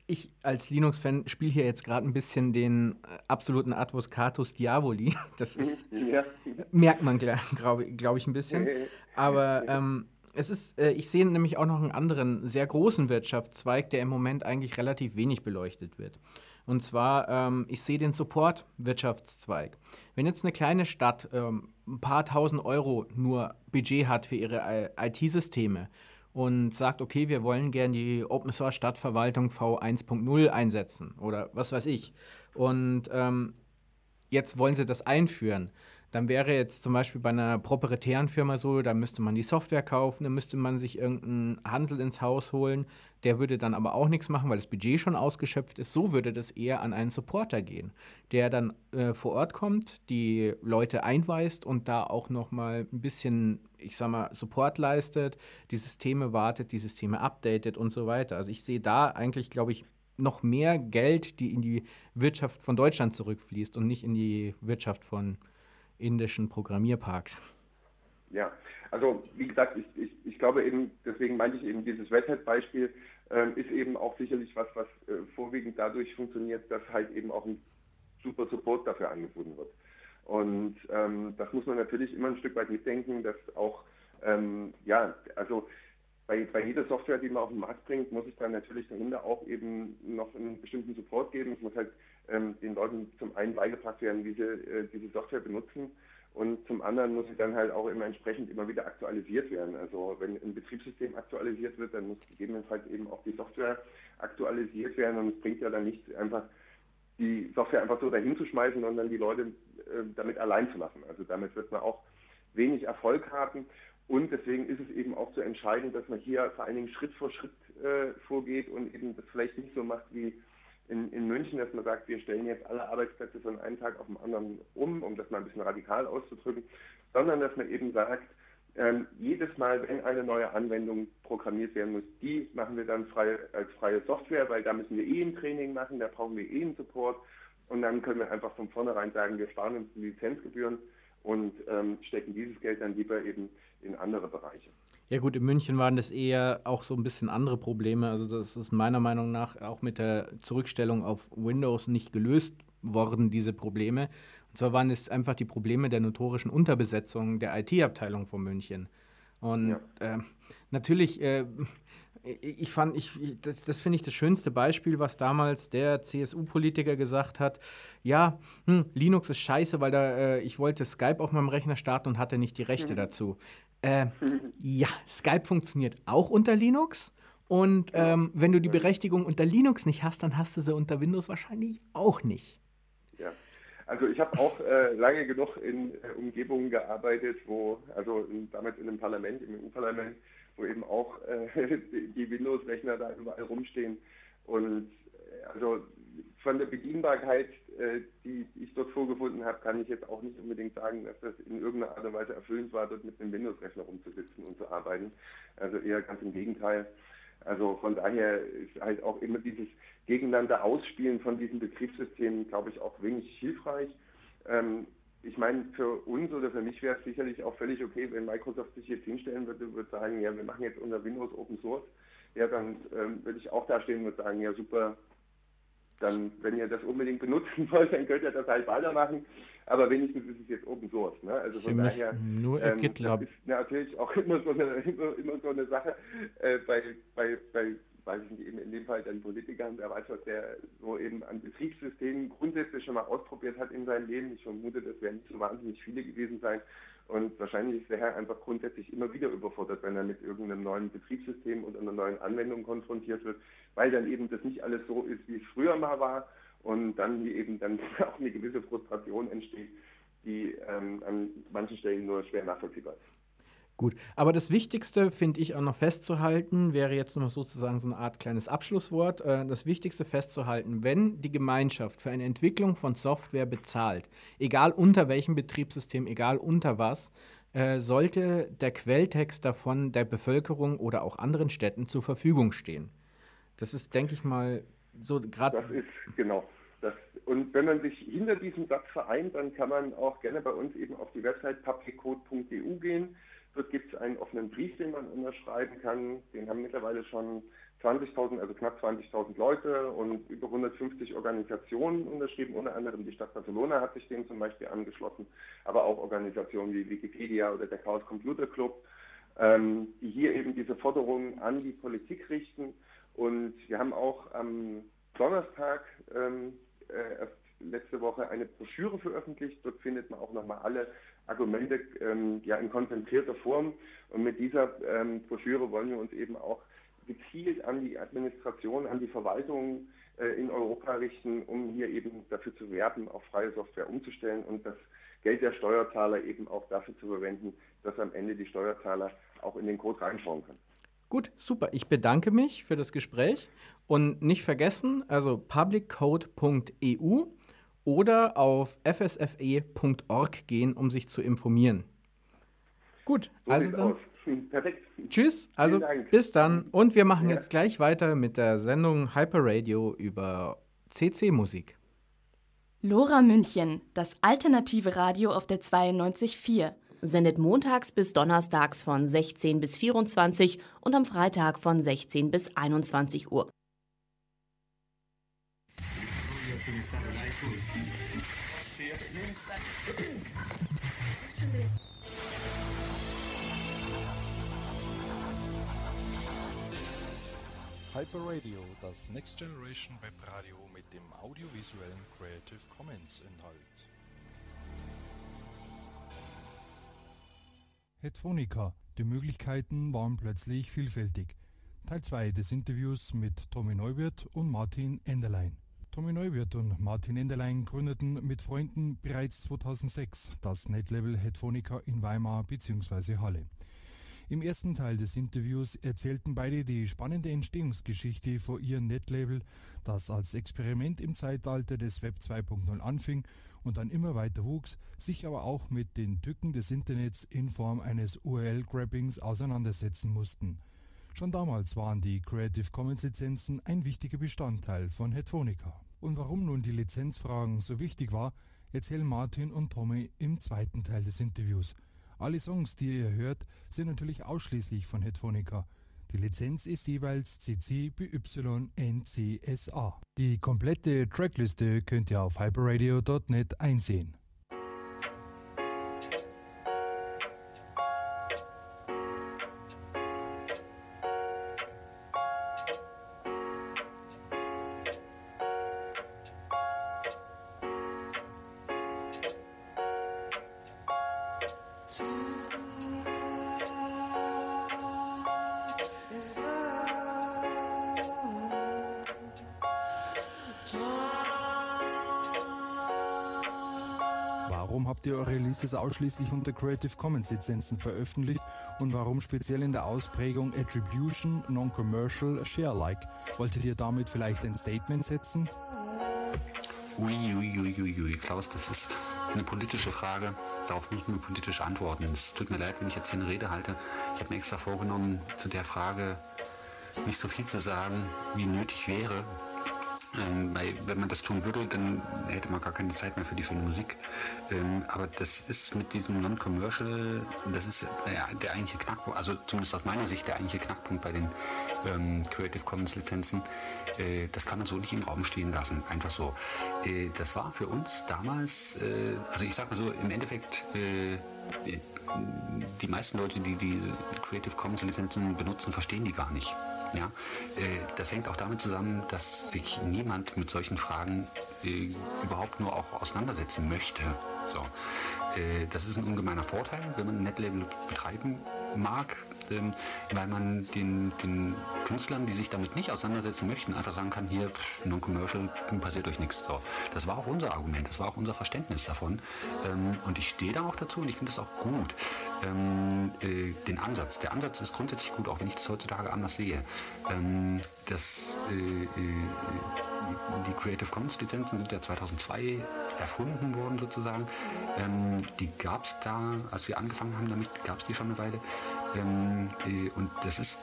ich als Linux-Fan spiele hier jetzt gerade ein bisschen den äh, absoluten Advocatus Diaboli. Das ist, ja. merkt man, glaube glaub ich, ein bisschen. Aber ähm, es ist, äh, ich sehe nämlich auch noch einen anderen, sehr großen Wirtschaftszweig, der im Moment eigentlich relativ wenig beleuchtet wird. Und zwar, ähm, ich sehe den Support-Wirtschaftszweig. Wenn jetzt eine kleine Stadt ähm, ein paar tausend Euro nur Budget hat für ihre IT-Systeme und sagt, okay, wir wollen gerne die Open Source Stadtverwaltung V1.0 einsetzen oder was weiß ich. Und ähm, jetzt wollen sie das einführen dann wäre jetzt zum Beispiel bei einer proprietären Firma so, da müsste man die Software kaufen, dann müsste man sich irgendeinen Handel ins Haus holen, der würde dann aber auch nichts machen, weil das Budget schon ausgeschöpft ist. So würde das eher an einen Supporter gehen, der dann äh, vor Ort kommt, die Leute einweist und da auch nochmal ein bisschen, ich sag mal, Support leistet, die Systeme wartet, die Systeme updatet und so weiter. Also ich sehe da eigentlich, glaube ich, noch mehr Geld, die in die Wirtschaft von Deutschland zurückfließt und nicht in die Wirtschaft von indischen Programmierparks. Ja, also wie gesagt, ich, ich, ich glaube eben, deswegen meinte ich eben, dieses Red Hat-Beispiel äh, ist eben auch sicherlich was, was äh, vorwiegend dadurch funktioniert, dass halt eben auch ein super Support dafür angeboten wird. Und ähm, das muss man natürlich immer ein Stück weit mitdenken, dass auch, ähm, ja, also bei, bei, jeder Software, die man auf den Markt bringt, muss es dann natürlich dahinter auch eben noch einen bestimmten Support geben. Es muss halt ähm, den Leuten zum einen beigebracht werden, wie sie äh, diese Software benutzen und zum anderen muss sie dann halt auch immer entsprechend immer wieder aktualisiert werden. Also wenn ein Betriebssystem aktualisiert wird, dann muss gegebenenfalls eben auch die Software aktualisiert werden und es bringt ja dann nicht einfach die Software einfach so dahin zu schmeißen und dann die Leute äh, damit allein zu lassen. Also damit wird man auch wenig Erfolg haben. Und deswegen ist es eben auch so entscheidend, dass man hier vor allen Dingen Schritt für Schritt äh, vorgeht und eben das vielleicht nicht so macht wie in, in München, dass man sagt, wir stellen jetzt alle Arbeitsplätze von einem Tag auf den anderen um, um das mal ein bisschen radikal auszudrücken, sondern dass man eben sagt, ähm, jedes Mal, wenn eine neue Anwendung programmiert werden muss, die machen wir dann frei, als freie Software, weil da müssen wir eh ein Training machen, da brauchen wir eh einen Support. Und dann können wir einfach von vornherein sagen, wir sparen uns die Lizenzgebühren und ähm, stecken dieses Geld dann lieber eben in andere Bereiche. Ja gut, in München waren das eher auch so ein bisschen andere Probleme. Also das ist meiner Meinung nach auch mit der Zurückstellung auf Windows nicht gelöst worden, diese Probleme. Und zwar waren es einfach die Probleme der notorischen Unterbesetzung der IT-Abteilung von München. Und ja. äh, natürlich, äh, ich fand, ich, das, das finde ich das schönste Beispiel, was damals der CSU-Politiker gesagt hat. Ja, hm, Linux ist scheiße, weil da, äh, ich wollte Skype auf meinem Rechner starten und hatte nicht die Rechte mhm. dazu. Äh, ja, Skype funktioniert auch unter Linux. Und ähm, wenn du die Berechtigung unter Linux nicht hast, dann hast du sie unter Windows wahrscheinlich auch nicht. Ja, also ich habe auch äh, lange genug in äh, Umgebungen gearbeitet, wo, also in, damals in einem Parlament, im EU-Parlament, wo eben auch äh, die Windows-Rechner da überall rumstehen. Und äh, also von der Bedienbarkeit, die ich dort vorgefunden habe, kann ich jetzt auch nicht unbedingt sagen, dass das in irgendeiner Art und Weise erfüllend war, dort mit einem Windows-Rechner rumzusitzen und zu arbeiten. Also eher ganz im Gegenteil. Also von daher ist halt auch immer dieses Gegeneinander Ausspielen von diesen Betriebssystemen, glaube ich, auch wenig hilfreich. Ähm, ich meine, für uns oder für mich wäre es sicherlich auch völlig okay, wenn Microsoft sich jetzt hinstellen würde und würde sagen, ja, wir machen jetzt unter Windows Open Source. Ja, dann ähm, würde ich auch da stehen und sagen, ja, super, dann, wenn ihr das unbedingt benutzen wollt, dann könnt ihr das halt weitermachen. Aber wenigstens ist es jetzt Open Source. Ne? Also Sie von daher, nur ähm, GitLab. das ist natürlich auch immer so eine, immer, immer so eine Sache äh, bei, bei, bei weiß ich nicht, eben in dem Fall dann Politikern, wer weiß, was der so eben an Betriebssystemen grundsätzlich schon mal ausprobiert hat in seinem Leben. Ich vermute, das werden nicht so wahnsinnig viele gewesen sein. Und wahrscheinlich ist der Herr einfach grundsätzlich immer wieder überfordert, wenn er mit irgendeinem neuen Betriebssystem und einer neuen Anwendung konfrontiert wird, weil dann eben das nicht alles so ist, wie es früher mal war und dann eben dann auch eine gewisse Frustration entsteht, die ähm, an manchen Stellen nur schwer nachvollziehbar ist. Gut, aber das Wichtigste finde ich auch noch festzuhalten, wäre jetzt noch sozusagen so eine Art kleines Abschlusswort. Äh, das Wichtigste festzuhalten, wenn die Gemeinschaft für eine Entwicklung von Software bezahlt, egal unter welchem Betriebssystem, egal unter was, äh, sollte der Quelltext davon der Bevölkerung oder auch anderen Städten zur Verfügung stehen. Das ist, denke ich mal, so gerade. Das ist, genau. Das, und wenn man sich hinter diesem Satz vereint, dann kann man auch gerne bei uns eben auf die Website publiccode.eu gehen Dort gibt es einen offenen Brief, den man unterschreiben kann. Den haben mittlerweile schon 20.000, also knapp 20.000 Leute und über 150 Organisationen unterschrieben. Unter anderem die Stadt Barcelona hat sich dem zum Beispiel angeschlossen, aber auch Organisationen wie Wikipedia oder der Chaos Computer Club, ähm, die hier eben diese Forderungen an die Politik richten. Und wir haben auch am Donnerstag ähm, äh, erst letzte Woche eine Broschüre veröffentlicht. Dort findet man auch nochmal alle Argumente ähm, ja, in konzentrierter Form. Und mit dieser ähm, Broschüre wollen wir uns eben auch gezielt an die Administration, an die Verwaltung äh, in Europa richten, um hier eben dafür zu werben, auf freie Software umzustellen und das Geld der Steuerzahler eben auch dafür zu verwenden, dass am Ende die Steuerzahler auch in den Code reinschauen können. Gut, super. Ich bedanke mich für das Gespräch und nicht vergessen, also publiccode.eu oder auf fsfe.org gehen, um sich zu informieren. Gut, so also dann. Perfekt. Tschüss, also bis dann. Und wir machen ja. jetzt gleich weiter mit der Sendung Hyper Radio über CC-Musik. Lora München, das alternative Radio auf der 92.4. Sendet montags bis donnerstags von 16 bis 24 und am Freitag von 16 bis 21 Uhr. Hyper Radio, das Next Generation Web Radio mit dem audiovisuellen Creative Commons Inhalt. Headphonica, die Möglichkeiten waren plötzlich vielfältig. Teil 2 des Interviews mit Tommy Neuwirth und Martin Enderlein. Tommy Neuwirth und Martin Enderlein gründeten mit Freunden bereits 2006 das Netlabel Headphonica in Weimar bzw. Halle. Im ersten Teil des Interviews erzählten beide die spannende Entstehungsgeschichte vor ihrem Netlabel, das als Experiment im Zeitalter des Web 2.0 anfing und dann immer weiter wuchs, sich aber auch mit den Tücken des Internets in Form eines URL-Grabbings auseinandersetzen mussten. Schon damals waren die Creative Commons Lizenzen ein wichtiger Bestandteil von Headphonica. Und warum nun die Lizenzfragen so wichtig war, erzählen Martin und Tommy im zweiten Teil des Interviews. Alle Songs, die ihr hört, sind natürlich ausschließlich von Headphonica. Die Lizenz ist jeweils CC BY NCSA. Die komplette Trackliste könnt ihr auf hyperradio.net einsehen. Ausschließlich unter Creative Commons Lizenzen veröffentlicht und warum speziell in der Ausprägung Attribution, Non-Commercial, Share-like? Wolltet ihr damit vielleicht ein Statement setzen? Uiuiuiui, ui, ui, ui. Klaus, das ist eine politische Frage. Darauf muss man politisch antworten. Es tut mir leid, wenn ich jetzt hier eine Rede halte. Ich habe mir extra vorgenommen, zu der Frage nicht so viel zu sagen, wie nötig wäre. Ähm, weil wenn man das tun würde, dann hätte man gar keine Zeit mehr für die schöne Musik. Ähm, aber das ist mit diesem Non-Commercial, das ist ja, der eigentliche Knackpunkt, also zumindest aus meiner Sicht der eigentliche Knackpunkt bei den ähm, Creative Commons Lizenzen. Äh, das kann man so nicht im Raum stehen lassen, einfach so. Äh, das war für uns damals, äh, also ich sag mal so, im Endeffekt äh, die meisten Leute, die die Creative Commons Lizenzen benutzen, verstehen die gar nicht. Ja, äh, das hängt auch damit zusammen, dass sich niemand mit solchen Fragen äh, überhaupt nur auch auseinandersetzen möchte. So, äh, das ist ein ungemeiner Vorteil, wenn man ein Netlabel betreiben mag, ähm, weil man den, den, Künstlern, die sich damit nicht auseinandersetzen möchten, einfach sagen kann, hier, non-commercial, passiert euch nichts. So, das war auch unser Argument, das war auch unser Verständnis davon. Ähm, und ich stehe da auch dazu und ich finde das auch gut. Ähm, äh, den Ansatz. Der Ansatz ist grundsätzlich gut, auch wenn ich das heutzutage anders sehe. Ähm, das, äh, äh, die Creative Commons Lizenzen sind ja 2002 erfunden worden sozusagen. Die gab es da, als wir angefangen haben damit, gab es die schon eine Weile. Ähm, äh, und das ist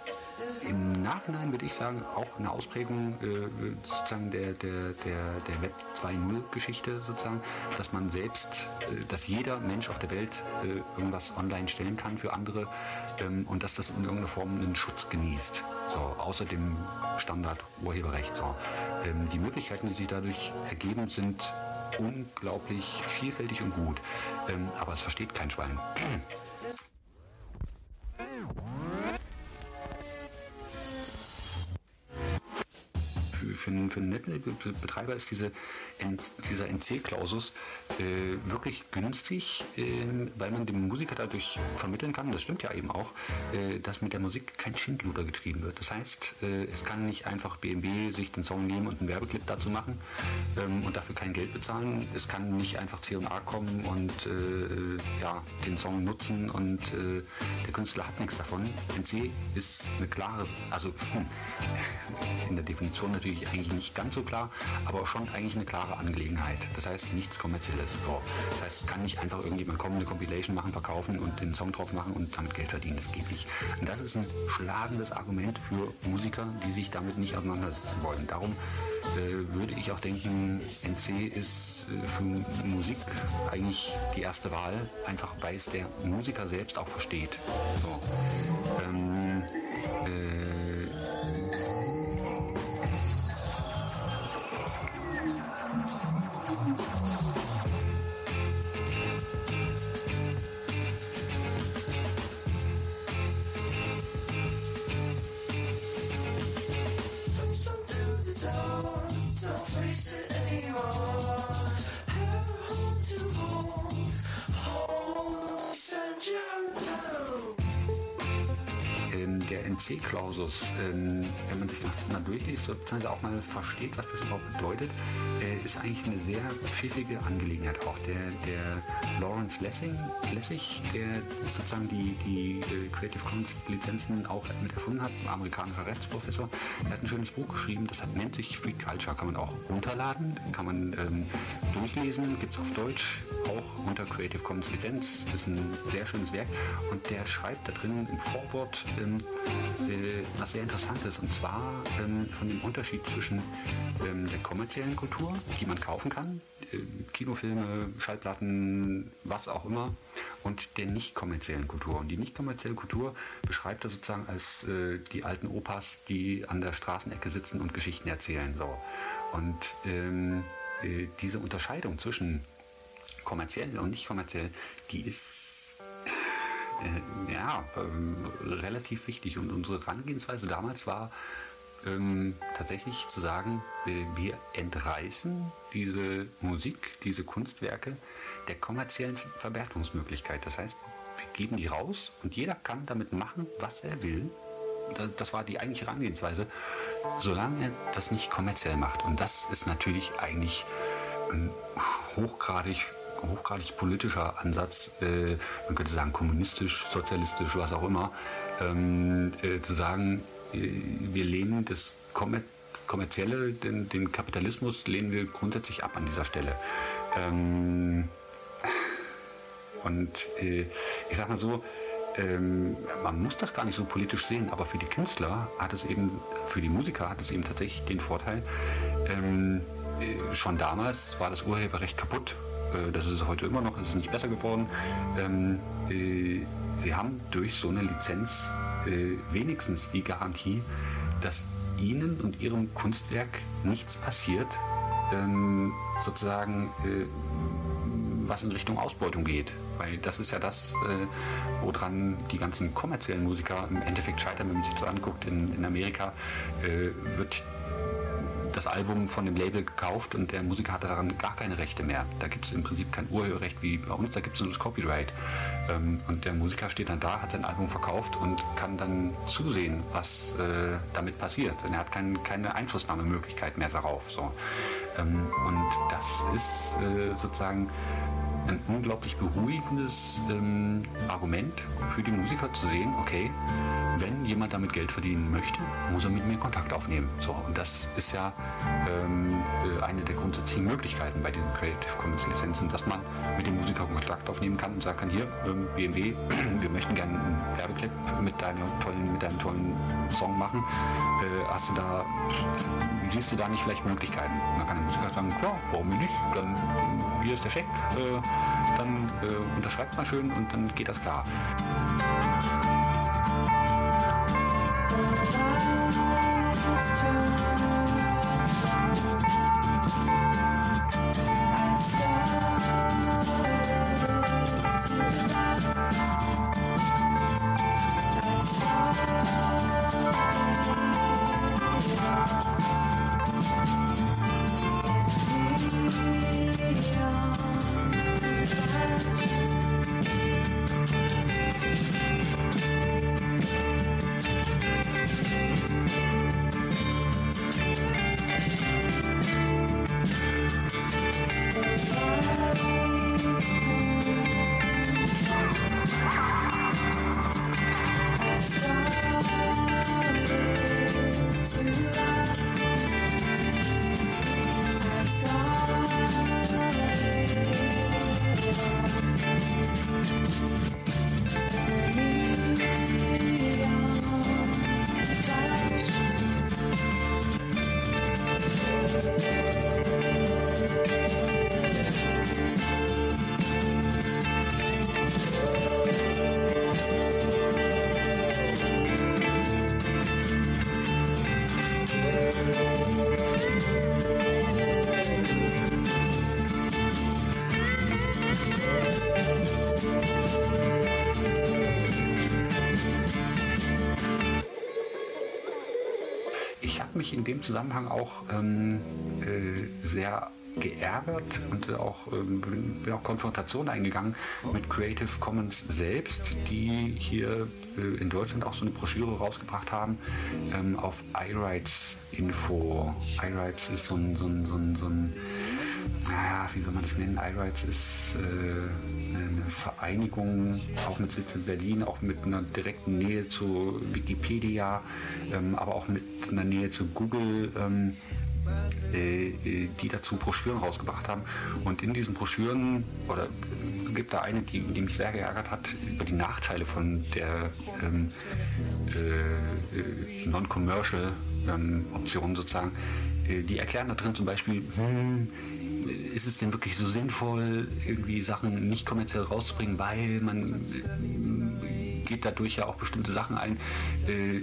im Nachhinein würde ich sagen, auch eine Ausprägung äh, sozusagen der, der, der, der Web 2.0 Geschichte sozusagen, dass man selbst, äh, dass jeder Mensch auf der Welt äh, irgendwas online stellen kann für andere ähm, und dass das in irgendeiner Form einen Schutz genießt. So, außer dem Standard Urheberrecht. So. Ähm, die Möglichkeiten, die sich dadurch ergeben, sind unglaublich vielfältig und gut. Ähm, aber es versteht kein Schwein. Hey. Für, einen, für einen Netzbetreiber ist diese, dieser NC-Klausus äh, wirklich günstig, äh, weil man dem Musiker dadurch vermitteln kann, das stimmt ja eben auch, äh, dass mit der Musik kein Schindluder getrieben wird. Das heißt, äh, es kann nicht einfach BMW sich den Song nehmen und einen Werbeclip dazu machen ähm, und dafür kein Geld bezahlen. Es kann nicht einfach C&A kommen und äh, ja, den Song nutzen und äh, der Künstler hat nichts davon. NC ist eine klare, also in der Definition natürlich eigentlich nicht ganz so klar, aber schon eigentlich eine klare Angelegenheit. Das heißt, nichts Kommerzielles. So. Das heißt, es kann nicht einfach irgendjemand kommen, eine Compilation machen, verkaufen und den Song drauf machen und damit Geld verdienen. Das geht nicht. Und das ist ein schlagendes Argument für Musiker, die sich damit nicht auseinandersetzen wollen. Darum äh, würde ich auch denken, NC ist äh, für Musik eigentlich die erste Wahl, einfach weil es der Musiker selbst auch versteht. So. Ähm, äh, NC-Klausus, ähm, wenn man sich das mal durchliest, beziehungsweise auch mal versteht, was das überhaupt bedeutet, äh, ist eigentlich eine sehr pfiffige Angelegenheit auch. Der, der Lawrence Lessing, Lessig, der sozusagen die, die äh, Creative Commons Lizenzen auch mit erfunden hat, amerikanischer Rechtsprofessor, der hat ein schönes Buch geschrieben, das hat, nennt sich Free Culture, kann man auch runterladen, kann man ähm, durchlesen, gibt es auf Deutsch, auch unter Creative Commons Lizenz, ist ein sehr schönes Werk und der schreibt da drin im Vorwort ähm, äh, was sehr interessant ist und zwar ähm, von dem Unterschied zwischen ähm, der kommerziellen Kultur, die man kaufen kann, äh, Kinofilme, Schallplatten, was auch immer, und der nicht kommerziellen Kultur. Und die nicht kommerzielle Kultur beschreibt er sozusagen als äh, die alten Opas, die an der Straßenecke sitzen und Geschichten erzählen. So. Und ähm, äh, diese Unterscheidung zwischen kommerziell und nicht kommerziell, die ist äh, ja äh, relativ wichtig. Und unsere Herangehensweise damals war, ähm, tatsächlich zu sagen, äh, wir entreißen diese Musik, diese Kunstwerke der kommerziellen Verwertungsmöglichkeit. Das heißt, wir geben die raus und jeder kann damit machen, was er will. Das war die eigentliche Herangehensweise, solange er das nicht kommerziell macht. Und das ist natürlich eigentlich ein hochgradig hochgradig politischer Ansatz, äh, man könnte sagen kommunistisch, sozialistisch, was auch immer, ähm, äh, zu sagen, wir lehnen das kommerzielle, den, den, Kapitalismus lehnen wir grundsätzlich ab an dieser Stelle. Ähm, und äh, ich sag mal so, ähm, man muss das gar nicht so politisch sehen, aber für die Künstler hat es eben, für die Musiker hat es eben tatsächlich den Vorteil, ähm, äh, schon damals war das Urheberrecht kaputt. Äh, das ist heute immer noch, es ist nicht besser geworden. Ähm, äh, sie haben durch so eine Lizenz äh, wenigstens die Garantie, dass ihnen und ihrem Kunstwerk nichts passiert, ähm, sozusagen, äh, was in Richtung Ausbeutung geht. Weil das ist ja das, äh, woran die ganzen kommerziellen Musiker im Endeffekt scheitern, wenn man sich das anguckt. In, in Amerika äh, wird das Album von dem Label gekauft und der Musiker hat daran gar keine Rechte mehr. Da gibt es im Prinzip kein Urheberrecht wie bei uns, da gibt es nur das Copyright. Ähm, und der Musiker steht dann da, hat sein Album verkauft und kann dann zusehen, was äh, damit passiert. Und er hat kein, keine Einflussnahmemöglichkeit mehr darauf. So. Ähm, und das ist äh, sozusagen ein unglaublich beruhigendes ähm, Argument für die Musiker zu sehen, okay, wenn jemand damit Geld verdienen möchte, muss er mit mir Kontakt aufnehmen. So, und das ist ja ähm, äh, eine der grundsätzlichen Möglichkeiten bei diesen Creative Commons Lizenzen, dass man mit dem Musiker Kontakt aufnehmen kann und sagen kann, hier, ähm, BMW, wir möchten gerne einen Werbeclip mit, mit deinem tollen Song machen. Äh, hast du da, siehst du da nicht vielleicht Möglichkeiten? Und dann kann der Musiker sagen, klar, warum nicht? Dann hier ist der Scheck, äh, dann äh, unterschreibt man schön und dann geht das klar. Zusammenhang auch ähm, äh, sehr geärgert und auch, ähm, bin auch Konfrontation eingegangen mit Creative Commons selbst, die hier äh, in Deutschland auch so eine Broschüre rausgebracht haben ähm, auf iRights Info. iRights ist so ein, so ein, so ein, so ein naja, wie soll man das nennen? iRights ist äh, eine Vereinigung, auch mit Sitz in Berlin, auch mit einer direkten Nähe zu Wikipedia, ähm, aber auch mit einer Nähe zu Google. Ähm, äh, äh, die dazu Broschüren rausgebracht haben. Und in diesen Broschüren, oder gibt da eine, die, die mich sehr geärgert hat, über die Nachteile von der ähm, äh, äh Non-Commercial ähm, Option sozusagen. Äh, die erklären da drin zum Beispiel, hm, ist es denn wirklich so sinnvoll, irgendwie Sachen nicht kommerziell rauszubringen, weil man geht dadurch ja auch bestimmte Sachen ein. Äh,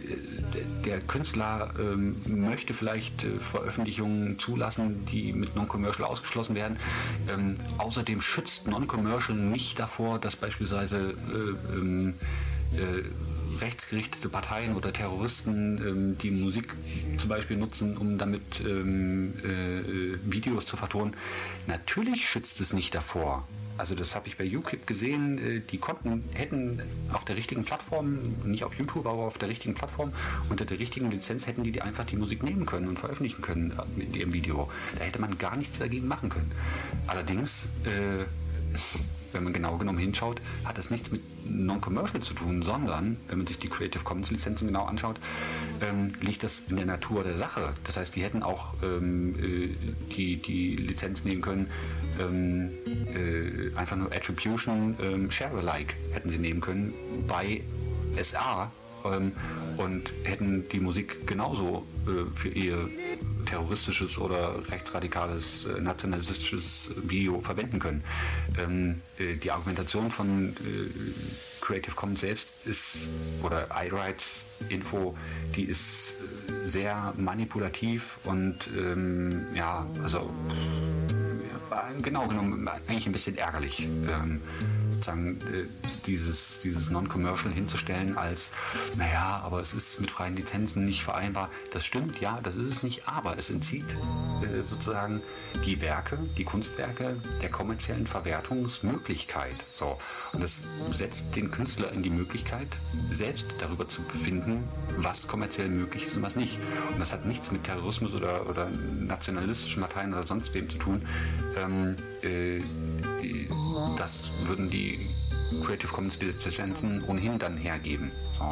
der Künstler ähm, möchte vielleicht äh, Veröffentlichungen zulassen, die mit Non-Commercial ausgeschlossen werden. Ähm, außerdem schützt Non-Commercial nicht davor, dass beispielsweise äh, ähm, rechtsgerichtete Parteien oder Terroristen ähm, die Musik zum Beispiel nutzen, um damit ähm, äh, Videos zu vertonen. Natürlich schützt es nicht davor. Also das habe ich bei UClip gesehen. Äh, die konnten, hätten auf der richtigen Plattform, nicht auf YouTube, aber auf der richtigen Plattform, unter der richtigen Lizenz hätten die, die einfach die Musik nehmen können und veröffentlichen können äh, mit ihrem Video. Da hätte man gar nichts dagegen machen können. Allerdings äh, wenn man genau genommen hinschaut, hat das nichts mit Non-Commercial zu tun, sondern, wenn man sich die Creative Commons Lizenzen genau anschaut, ähm, liegt das in der Natur der Sache. Das heißt, die hätten auch ähm, äh, die, die Lizenz nehmen können, ähm, äh, einfach nur Attribution ähm, Share-alike hätten sie nehmen können bei SA ähm, und hätten die Musik genauso für ihr terroristisches oder rechtsradikales, äh, nationalistisches Video verwenden können. Ähm, äh, die Argumentation von äh, Creative Commons selbst ist, oder iRights Info, die ist äh, sehr manipulativ und ähm, ja, also genau genommen eigentlich ein bisschen ärgerlich. Ähm, sozusagen äh, dieses, dieses Non-Commercial hinzustellen als, naja, aber es ist mit freien Lizenzen nicht vereinbar. Das stimmt, ja, das ist es nicht, aber es entzieht äh, sozusagen die Werke, die Kunstwerke der kommerziellen Verwertungsmöglichkeit. So. Und das setzt den Künstler in die Möglichkeit, selbst darüber zu befinden, was kommerziell möglich ist und was nicht. Und das hat nichts mit Terrorismus oder, oder nationalistischen Parteien oder sonst wem zu tun. Ähm, äh, das würden die Creative Commons Lizenzen ohnehin dann hergeben. So.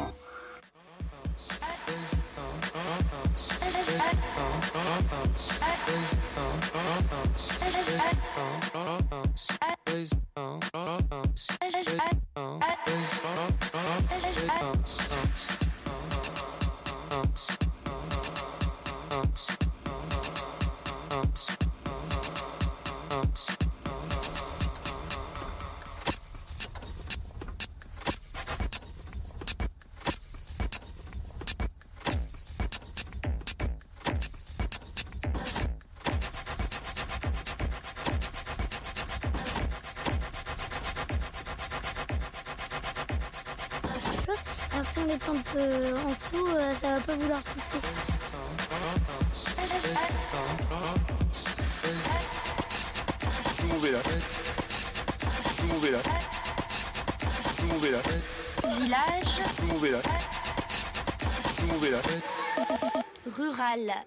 Rural.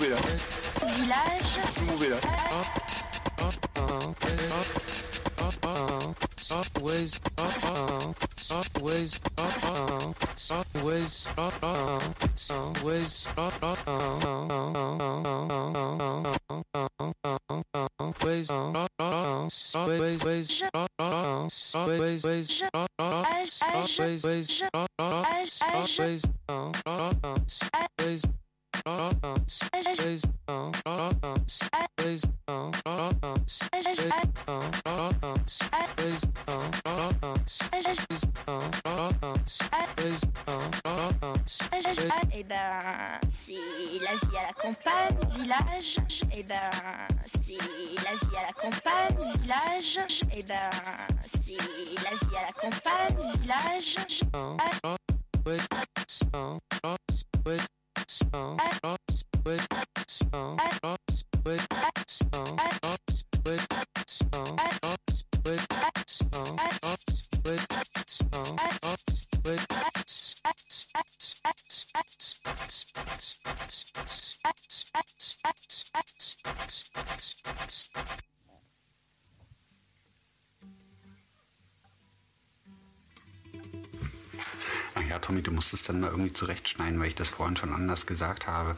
Village. Village. Subways, subways, subways, subways, subways, song, uh, with song. Zurechtschneiden, weil ich das vorhin schon anders gesagt habe,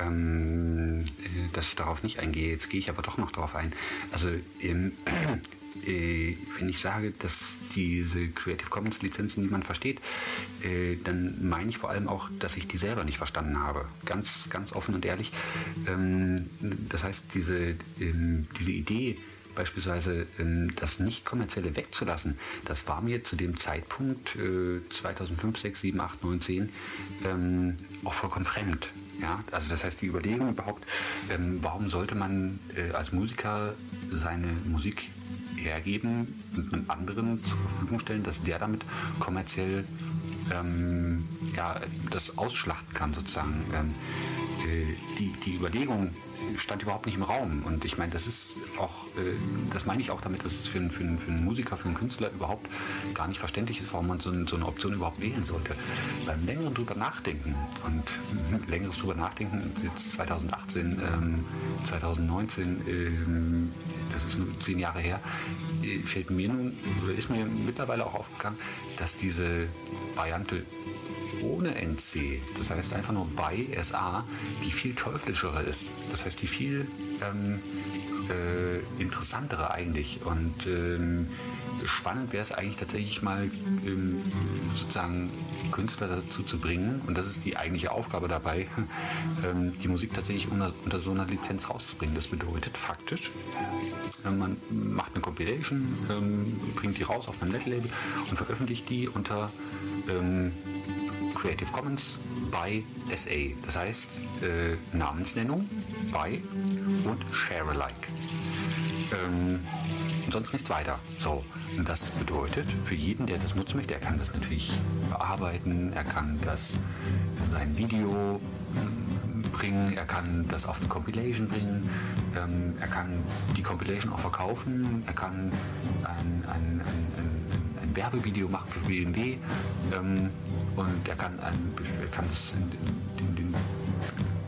ähm, äh, dass ich darauf nicht eingehe. Jetzt gehe ich aber doch noch darauf ein. Also, ähm, äh, wenn ich sage, dass diese Creative Commons Lizenzen niemand versteht, äh, dann meine ich vor allem auch, dass ich die selber nicht verstanden habe. Ganz, ganz offen und ehrlich. Ähm, das heißt, diese, ähm, diese Idee, beispielsweise ähm, das nicht kommerzielle wegzulassen, das war mir zu dem Zeitpunkt äh, 2005, 6, 7, 8, 9, 10 ähm, auch vollkommen fremd. Ja, also das heißt die Überlegung überhaupt, ähm, warum sollte man äh, als Musiker seine Musik hergeben und einem anderen zur Verfügung stellen, dass der damit kommerziell ähm, ja, das ausschlachten kann sozusagen. Ähm, äh, die, die Überlegung stand überhaupt nicht im Raum. Und ich meine, das ist auch, äh, das meine ich auch damit, dass es für, für, für einen Musiker, für einen Künstler überhaupt gar nicht verständlich ist, warum man so, so eine Option überhaupt wählen sollte. Beim längeren drüber nachdenken und längeres drüber nachdenken, jetzt 2018, ähm, 2019, ähm, das ist nur zehn Jahre her, äh, fällt mir nun, ist mir mittlerweile auch aufgegangen, dass diese Variante ohne NC, das heißt einfach nur bei SA, die viel teuflischere ist. Das heißt, die viel ähm, äh, interessantere eigentlich. Und ähm, spannend wäre es eigentlich tatsächlich mal ähm, sozusagen Künstler dazu zu bringen, und das ist die eigentliche Aufgabe dabei, ähm, die Musik tatsächlich unter, unter, so einer Lizenz rauszubringen. Das bedeutet faktisch, äh, man macht eine Compilation, ähm, bringt die raus auf einem Netlabel und veröffentlicht die unter ähm, Creative Commons by SA. Das heißt äh, Namensnennung by und Share alike. Ähm, und sonst nichts weiter. So, und das bedeutet für jeden, der das nutzen möchte, er kann das natürlich bearbeiten, er kann das sein Video bringen, er kann das auf eine Compilation bringen, ähm, er kann die Compilation auch verkaufen, er kann ein, ein, ein, Werbevideo machen für BMW ähm, und er kann, ein, er kann das in, in, in,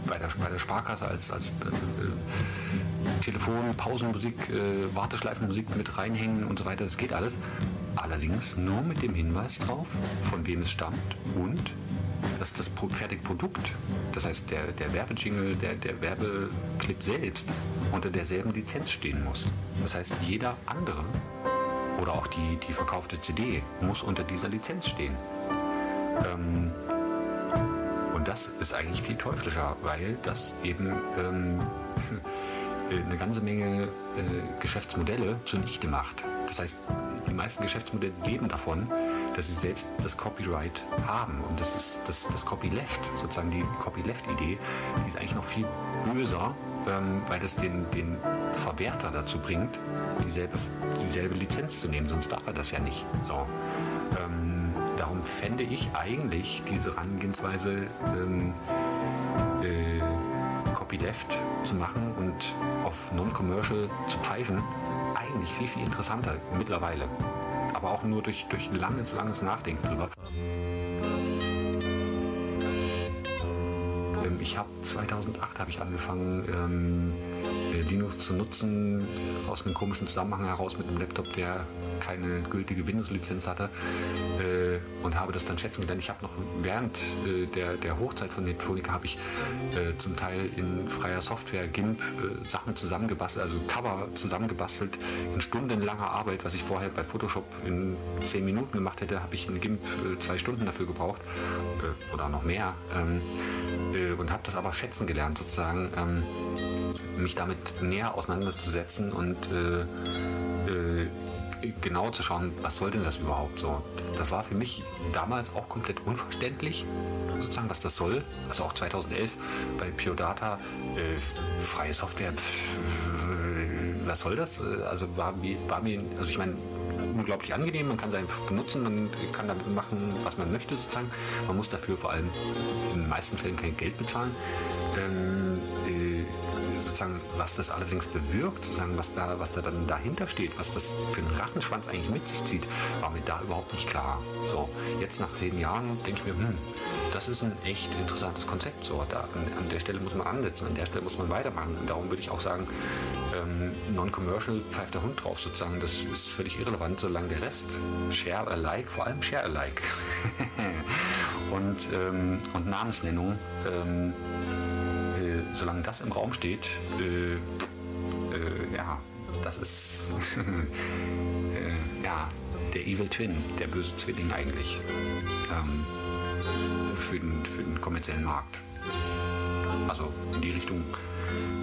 bei, der, bei der Sparkasse als, als äh, Telefon, Pausenmusik, äh, Warteschleifenmusik mit reinhängen und so weiter. Das geht alles. Allerdings nur mit dem Hinweis drauf, von wem es stammt und dass das Fertigprodukt, das heißt der, der Werbejingle, der, der Werbeclip selbst, unter derselben Lizenz stehen muss. Das heißt, jeder andere oder auch die, die verkaufte CD muss unter dieser Lizenz stehen. Ähm, und das ist eigentlich viel teuflischer, weil das eben ähm, eine ganze Menge äh, Geschäftsmodelle zunichte macht. Das heißt, die meisten Geschäftsmodelle leben davon, dass sie selbst das Copyright haben. Und das ist das, das Copyleft, sozusagen die Copyleft-Idee, die ist eigentlich noch viel böser, ähm, weil das den, den Verwerter dazu bringt, dieselbe, dieselbe Lizenz zu nehmen, sonst darf er das ja nicht. So. Ähm, darum fände ich eigentlich diese Herangehensweise ähm, äh, Copyleft zu machen und auf Non-Commercial zu pfeifen, eigentlich viel, viel interessanter mittlerweile aber auch nur durch, durch langes, langes Nachdenken drüber. Ich habe 2008 habe ich angefangen, ähm, äh, Linux zu nutzen, aus einem komischen Zusammenhang heraus mit einem Laptop, der keine gültige Windows-Lizenz hatte äh, und habe das dann schätzen gelernt. Ich habe noch während äh, der, der Hochzeit von Netronica habe ich äh, zum Teil in freier Software GIMP äh, Sachen zusammengebastelt, also Cover zusammengebastelt in stundenlanger Arbeit, was ich vorher bei Photoshop in zehn Minuten gemacht hätte, habe ich in GIMP äh, zwei Stunden dafür gebraucht oder noch mehr ähm, und habe das aber schätzen gelernt sozusagen. Ähm, mich damit näher auseinanderzusetzen und äh, äh, genau zu schauen, was soll denn das überhaupt so. Das war für mich damals auch komplett unverständlich, sozusagen, was das soll. Also auch 2011 bei Pure Data, äh, freie Software, pff, äh, was soll das? Also war, war mir, also ich meine, unglaublich angenehm, man kann es einfach benutzen, man kann damit machen, was man möchte sozusagen. Man muss dafür vor allem in den meisten Fällen kein Geld bezahlen. Ähm, äh, sozusagen, was das allerdings bewirkt, sozusagen, was da, was da dann dahinter steht, was das für einen Rassenschwanz eigentlich mit sich zieht, war mir da überhaupt nicht klar. So, jetzt nach zehn Jahren denke ich mir, hm, das ist ein echt interessantes Konzept. So, da, an, an, der Stelle muss man ansetzen, an der Stelle muss man weitermachen. Und darum würde ich auch sagen, ähm, non-commercial pfeift der Hund drauf sozusagen. Das ist völlig irrelevant, solange der Rest share alike, vor allem share alike und, ähm, und Namensnennung, ähm, äh, solange das im Raum steht, äh, äh, ja, das ist äh, ja der Evil Twin, der böse Zwilling eigentlich ähm, für, den, für den kommerziellen Markt. Also in die Richtung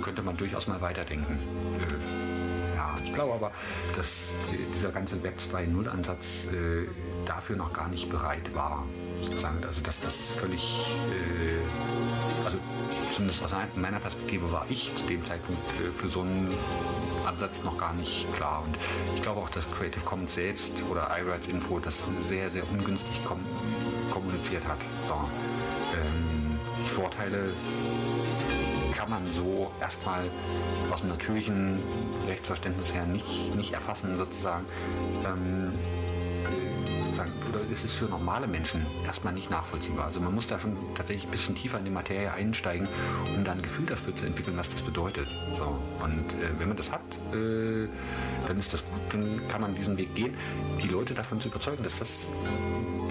könnte man durchaus mal weiterdenken. Äh, ja, ich glaube aber, dass dieser ganze Web 2.0 Ansatz äh, dafür noch gar nicht bereit war. Sozusagen, also dass das völlig, äh, also zumindest aus meiner Perspektive war ich zu dem Zeitpunkt äh, für so einen Ansatz noch gar nicht klar. Und ich glaube auch, dass Creative Commons selbst oder iRights Info das sehr, sehr ungünstig kom kommuniziert hat. So. Ähm, die Vorteile kann man so erstmal aus dem natürlichen Rechtsverständnis her nicht, nicht erfassen, sozusagen. Ähm, ist es für normale Menschen erstmal nicht nachvollziehbar. Also man muss da schon tatsächlich ein bisschen tiefer in die Materie einsteigen, um dann ein Gefühl dafür zu entwickeln, was das bedeutet. So. Und äh, wenn man das hat, äh, dann ist das gut, dann kann man diesen Weg gehen, die Leute davon zu überzeugen, dass das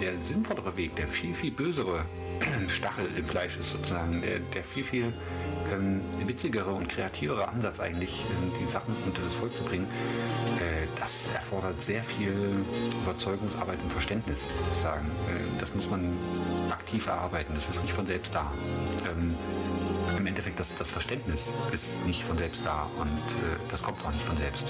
der sinnvollere Weg, der viel, viel bösere Stachel im Fleisch ist sozusagen, der, der viel, viel ähm, witzigere und kreativere Ansatz eigentlich, äh, die Sachen unter das Volk zu bringen, äh, das erfordert sehr viel Überzeugungsarbeit und Verständnis sozusagen. Äh, das muss man aktiv erarbeiten, das ist nicht von selbst da. Ähm, Im Endeffekt, das, das Verständnis ist nicht von selbst da und äh, das kommt auch nicht von selbst.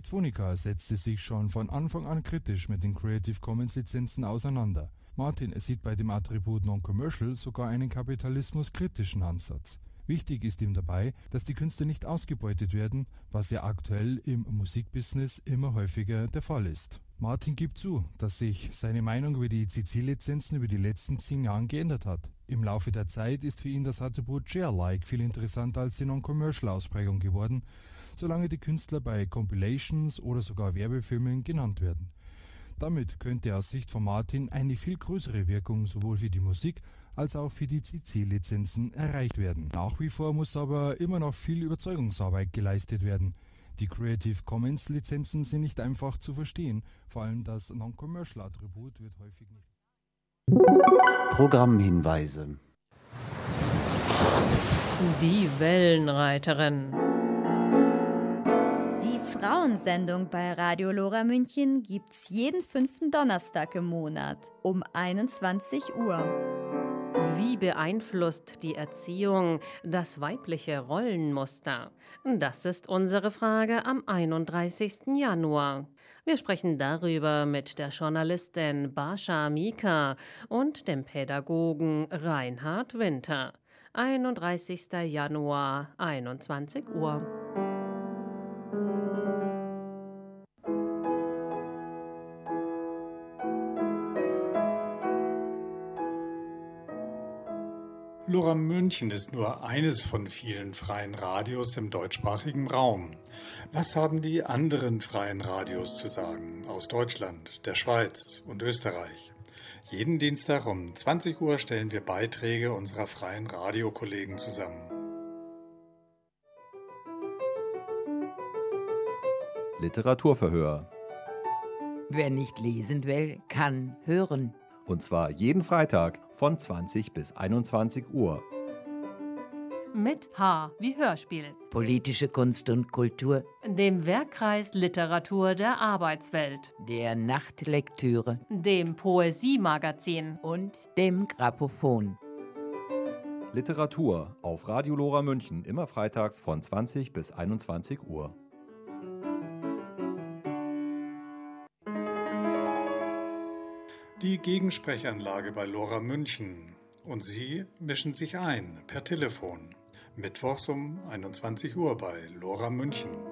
Etfonica setzte sich schon von Anfang an kritisch mit den Creative Commons Lizenzen auseinander. Martin sieht bei dem Attribut Non-Commercial sogar einen kapitalismuskritischen Ansatz. Wichtig ist ihm dabei, dass die Künste nicht ausgebeutet werden, was ja aktuell im Musikbusiness immer häufiger der Fall ist. Martin gibt zu, dass sich seine Meinung über die CC-Lizenzen über die letzten zehn Jahre geändert hat. Im Laufe der Zeit ist für ihn das Attribut Share-like viel interessanter als die Non-Commercial-Ausprägung geworden, solange die Künstler bei Compilations oder sogar Werbefilmen genannt werden. Damit könnte aus Sicht von Martin eine viel größere Wirkung sowohl für die Musik als auch für die CC-Lizenzen erreicht werden. Nach wie vor muss aber immer noch viel Überzeugungsarbeit geleistet werden. Die Creative Commons Lizenzen sind nicht einfach zu verstehen, vor allem das Non-Commercial Attribut wird häufig nicht. Programmhinweise Die Wellenreiterin Frauensendung bei Radio Lora München gibt's jeden fünften Donnerstag im Monat um 21 Uhr. Wie beeinflusst die Erziehung das weibliche Rollenmuster? Das ist unsere Frage am 31. Januar. Wir sprechen darüber mit der Journalistin Bascha Mika und dem Pädagogen Reinhard Winter. 31. Januar, 21 Uhr. München ist nur eines von vielen freien Radios im deutschsprachigen Raum. Was haben die anderen freien Radios zu sagen aus Deutschland, der Schweiz und Österreich? Jeden Dienstag um 20 Uhr stellen wir Beiträge unserer freien Radiokollegen zusammen. Literaturverhör. Wer nicht lesen will, kann hören. Und zwar jeden Freitag von 20 bis 21 Uhr. Mit H wie Hörspiel. Politische Kunst und Kultur. Dem Werkkreis Literatur der Arbeitswelt. Der Nachtlektüre. Dem Poesiemagazin. Und dem Grammophon. Literatur auf Radio Lora München immer freitags von 20 bis 21 Uhr. Die Gegensprechanlage bei Lora München. Und Sie mischen sich ein per Telefon. Mittwochs um 21 Uhr bei Lora München.